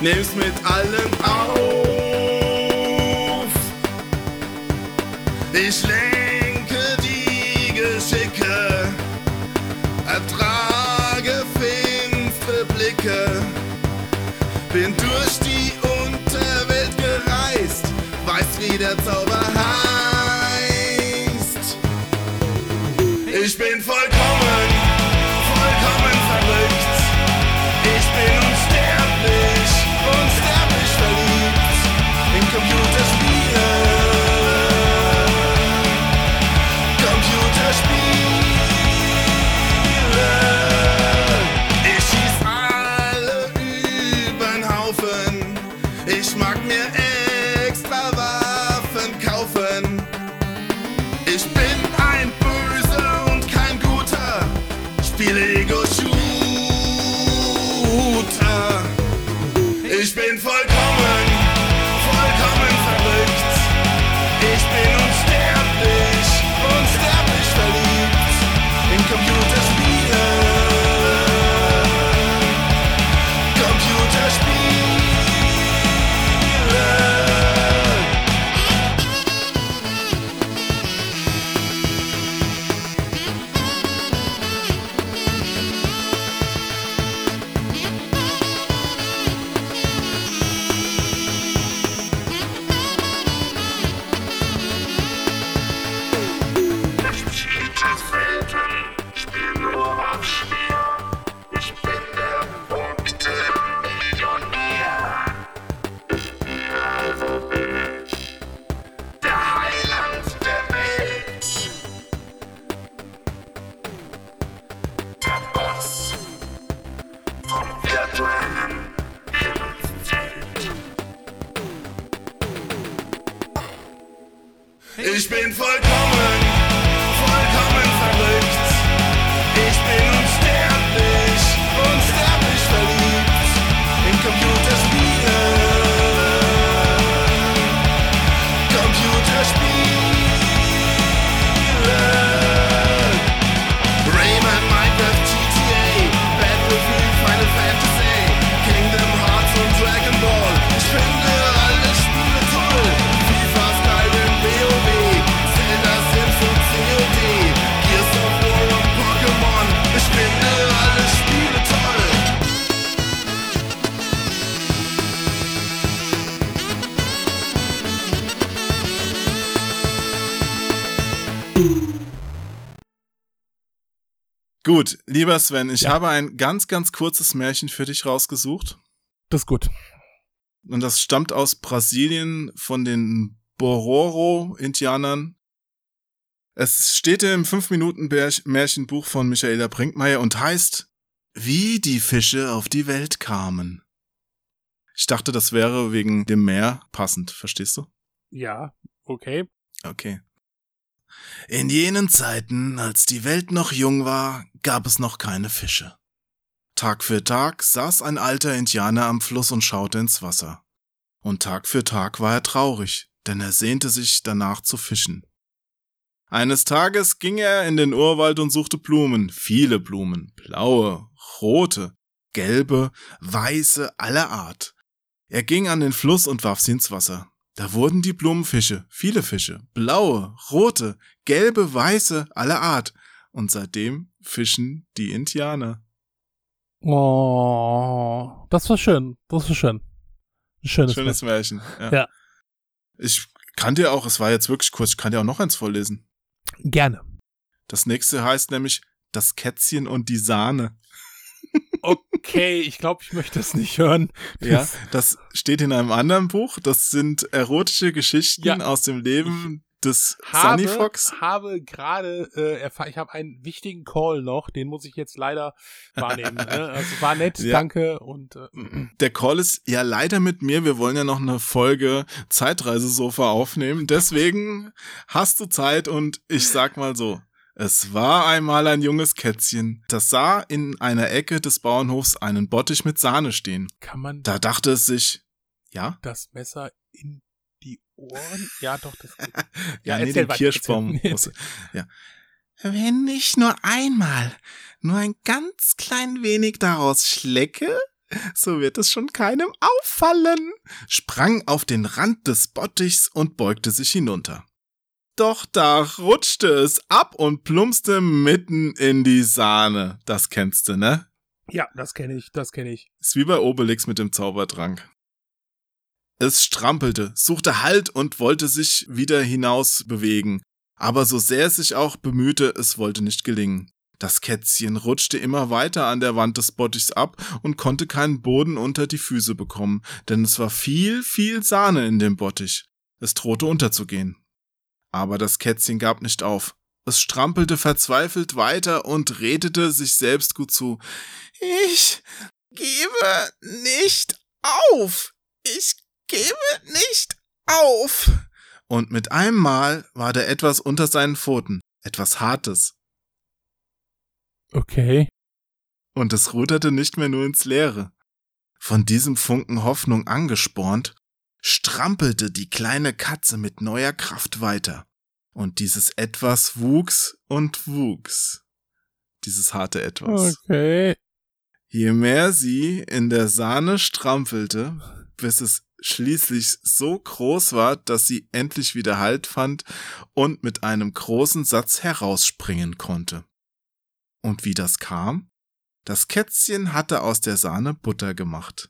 Nimm's mit allen auf. Ich lenke lieber Sven, ich Ja. habe ein ganz, ganz kurzes Märchen für dich rausgesucht. Das ist gut. Und das stammt aus Brasilien von den Bororo-Indianern. Es steht im 5-Minuten-Märchenbuch von Michaela Brinkmeier und heißt Wie die Fische auf die Welt kamen. Ich dachte, das wäre wegen dem Meer passend, verstehst du? Ja, okay. Okay. In jenen Zeiten, als die Welt noch jung war, gab es noch keine Fische. Tag für Tag saß ein alter Indianer am Fluss und schaute ins Wasser. Und Tag für Tag war er traurig, denn er sehnte sich danach zu fischen. Eines Tages ging er in den Urwald und suchte Blumen, viele Blumen, blaue, rote, gelbe, weiße, aller Art. Er ging an den Fluss und warf sie ins Wasser. Da wurden die Blumenfische, viele Fische, blaue, rote, gelbe, weiße, aller Art. Und seitdem fischen die Indianer. Oh, das war schön. Das war schön. Ein schönes, Schönes Märchen. Märchen. Ja. Ja. Ich kann dir auch, es war jetzt wirklich kurz, ich kann dir auch noch eins vorlesen. Gerne. Das nächste heißt nämlich Das Kätzchen und die Sahne. Okay, ich glaube, ich möchte es nicht hören. Ja, das steht in einem anderen Buch. Das sind erotische Geschichten Ja. aus dem Leben des habe, Sunny Fox. habe gerade äh, erfahren, ich habe einen wichtigen Call noch, den muss ich jetzt leider wahrnehmen. ne? Also war nett, Ja. danke und äh, Der Call ist ja leider mit mir. Wir wollen ja noch eine Folge Zeitreisesofa aufnehmen. Deswegen hast du Zeit und ich sag mal so. Es war einmal ein junges Kätzchen, das sah in einer Ecke des Bauernhofs einen Bottich mit Sahne stehen. kann man Da dachte es sich, ja, das Messer in die Ohren? Ja, doch, das geht. ja, Ja, nee, den weiter, Kirschbaum. muss- ja. Wenn ich nur einmal, nur ein ganz klein wenig daraus schlecke, so wird es schon keinem auffallen, sprang auf den Rand des Bottichs und beugte sich hinunter. Doch da rutschte es ab und plumpste mitten in die Sahne. Das kennst du, ne? Ja, das kenne ich, das kenne ich. Ist wie bei Obelix mit dem Zaubertrank. Es strampelte, suchte Halt und wollte sich wieder hinaus bewegen. Aber so sehr es sich auch bemühte, es wollte nicht gelingen. Das Kätzchen rutschte immer weiter an der Wand des Bottichs ab und konnte keinen Boden unter die Füße bekommen, denn es war viel, viel Sahne in dem Bottich. Es drohte unterzugehen. Aber das Kätzchen gab nicht auf. Es strampelte verzweifelt weiter und redete sich selbst gut zu. Ich gebe nicht auf. Ich gebe nicht auf. Und mit einem Mal war da etwas unter seinen Pfoten, etwas Hartes, Okay. und es ruderte nicht mehr nur ins Leere. Von diesem Funken Hoffnung angespornt, strampelte die kleine Katze mit neuer Kraft weiter. Und dieses Etwas wuchs und wuchs. Dieses harte Etwas. Okay. Je mehr sie in der Sahne strampelte, bis es schließlich so groß war, dass sie endlich wieder Halt fand und mit einem großen Satz herausspringen konnte. Und wie das kam? Das Kätzchen hatte aus der Sahne Butter gemacht.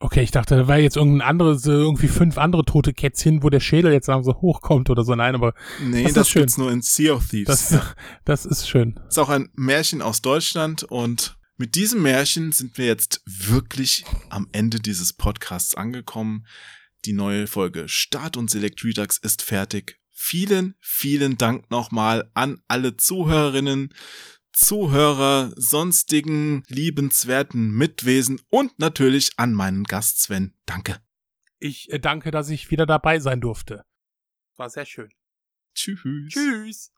Okay, ich dachte, da war jetzt irgendein anderes, irgendwie fünf andere tote Kätzchen, wo der Schädel jetzt langsam so hochkommt oder so. Nein, aber Nee, Das das, ist schön. gibt's nur in Sea of Thieves. das, das ist schön. ist auch ein Märchen aus Deutschland und mit diesem Märchen sind wir jetzt wirklich am Ende dieses Podcasts angekommen. Die neue Folge Start und Select Redux ist fertig. Vielen, vielen Dank nochmal an alle Zuhörerinnen, Zuhörer, sonstigen liebenswerten Mitwesen und natürlich an meinen Gast Sven. Danke. Ich äh, danke, dass ich wieder dabei sein durfte. War sehr schön. Tschüss. Tschüss.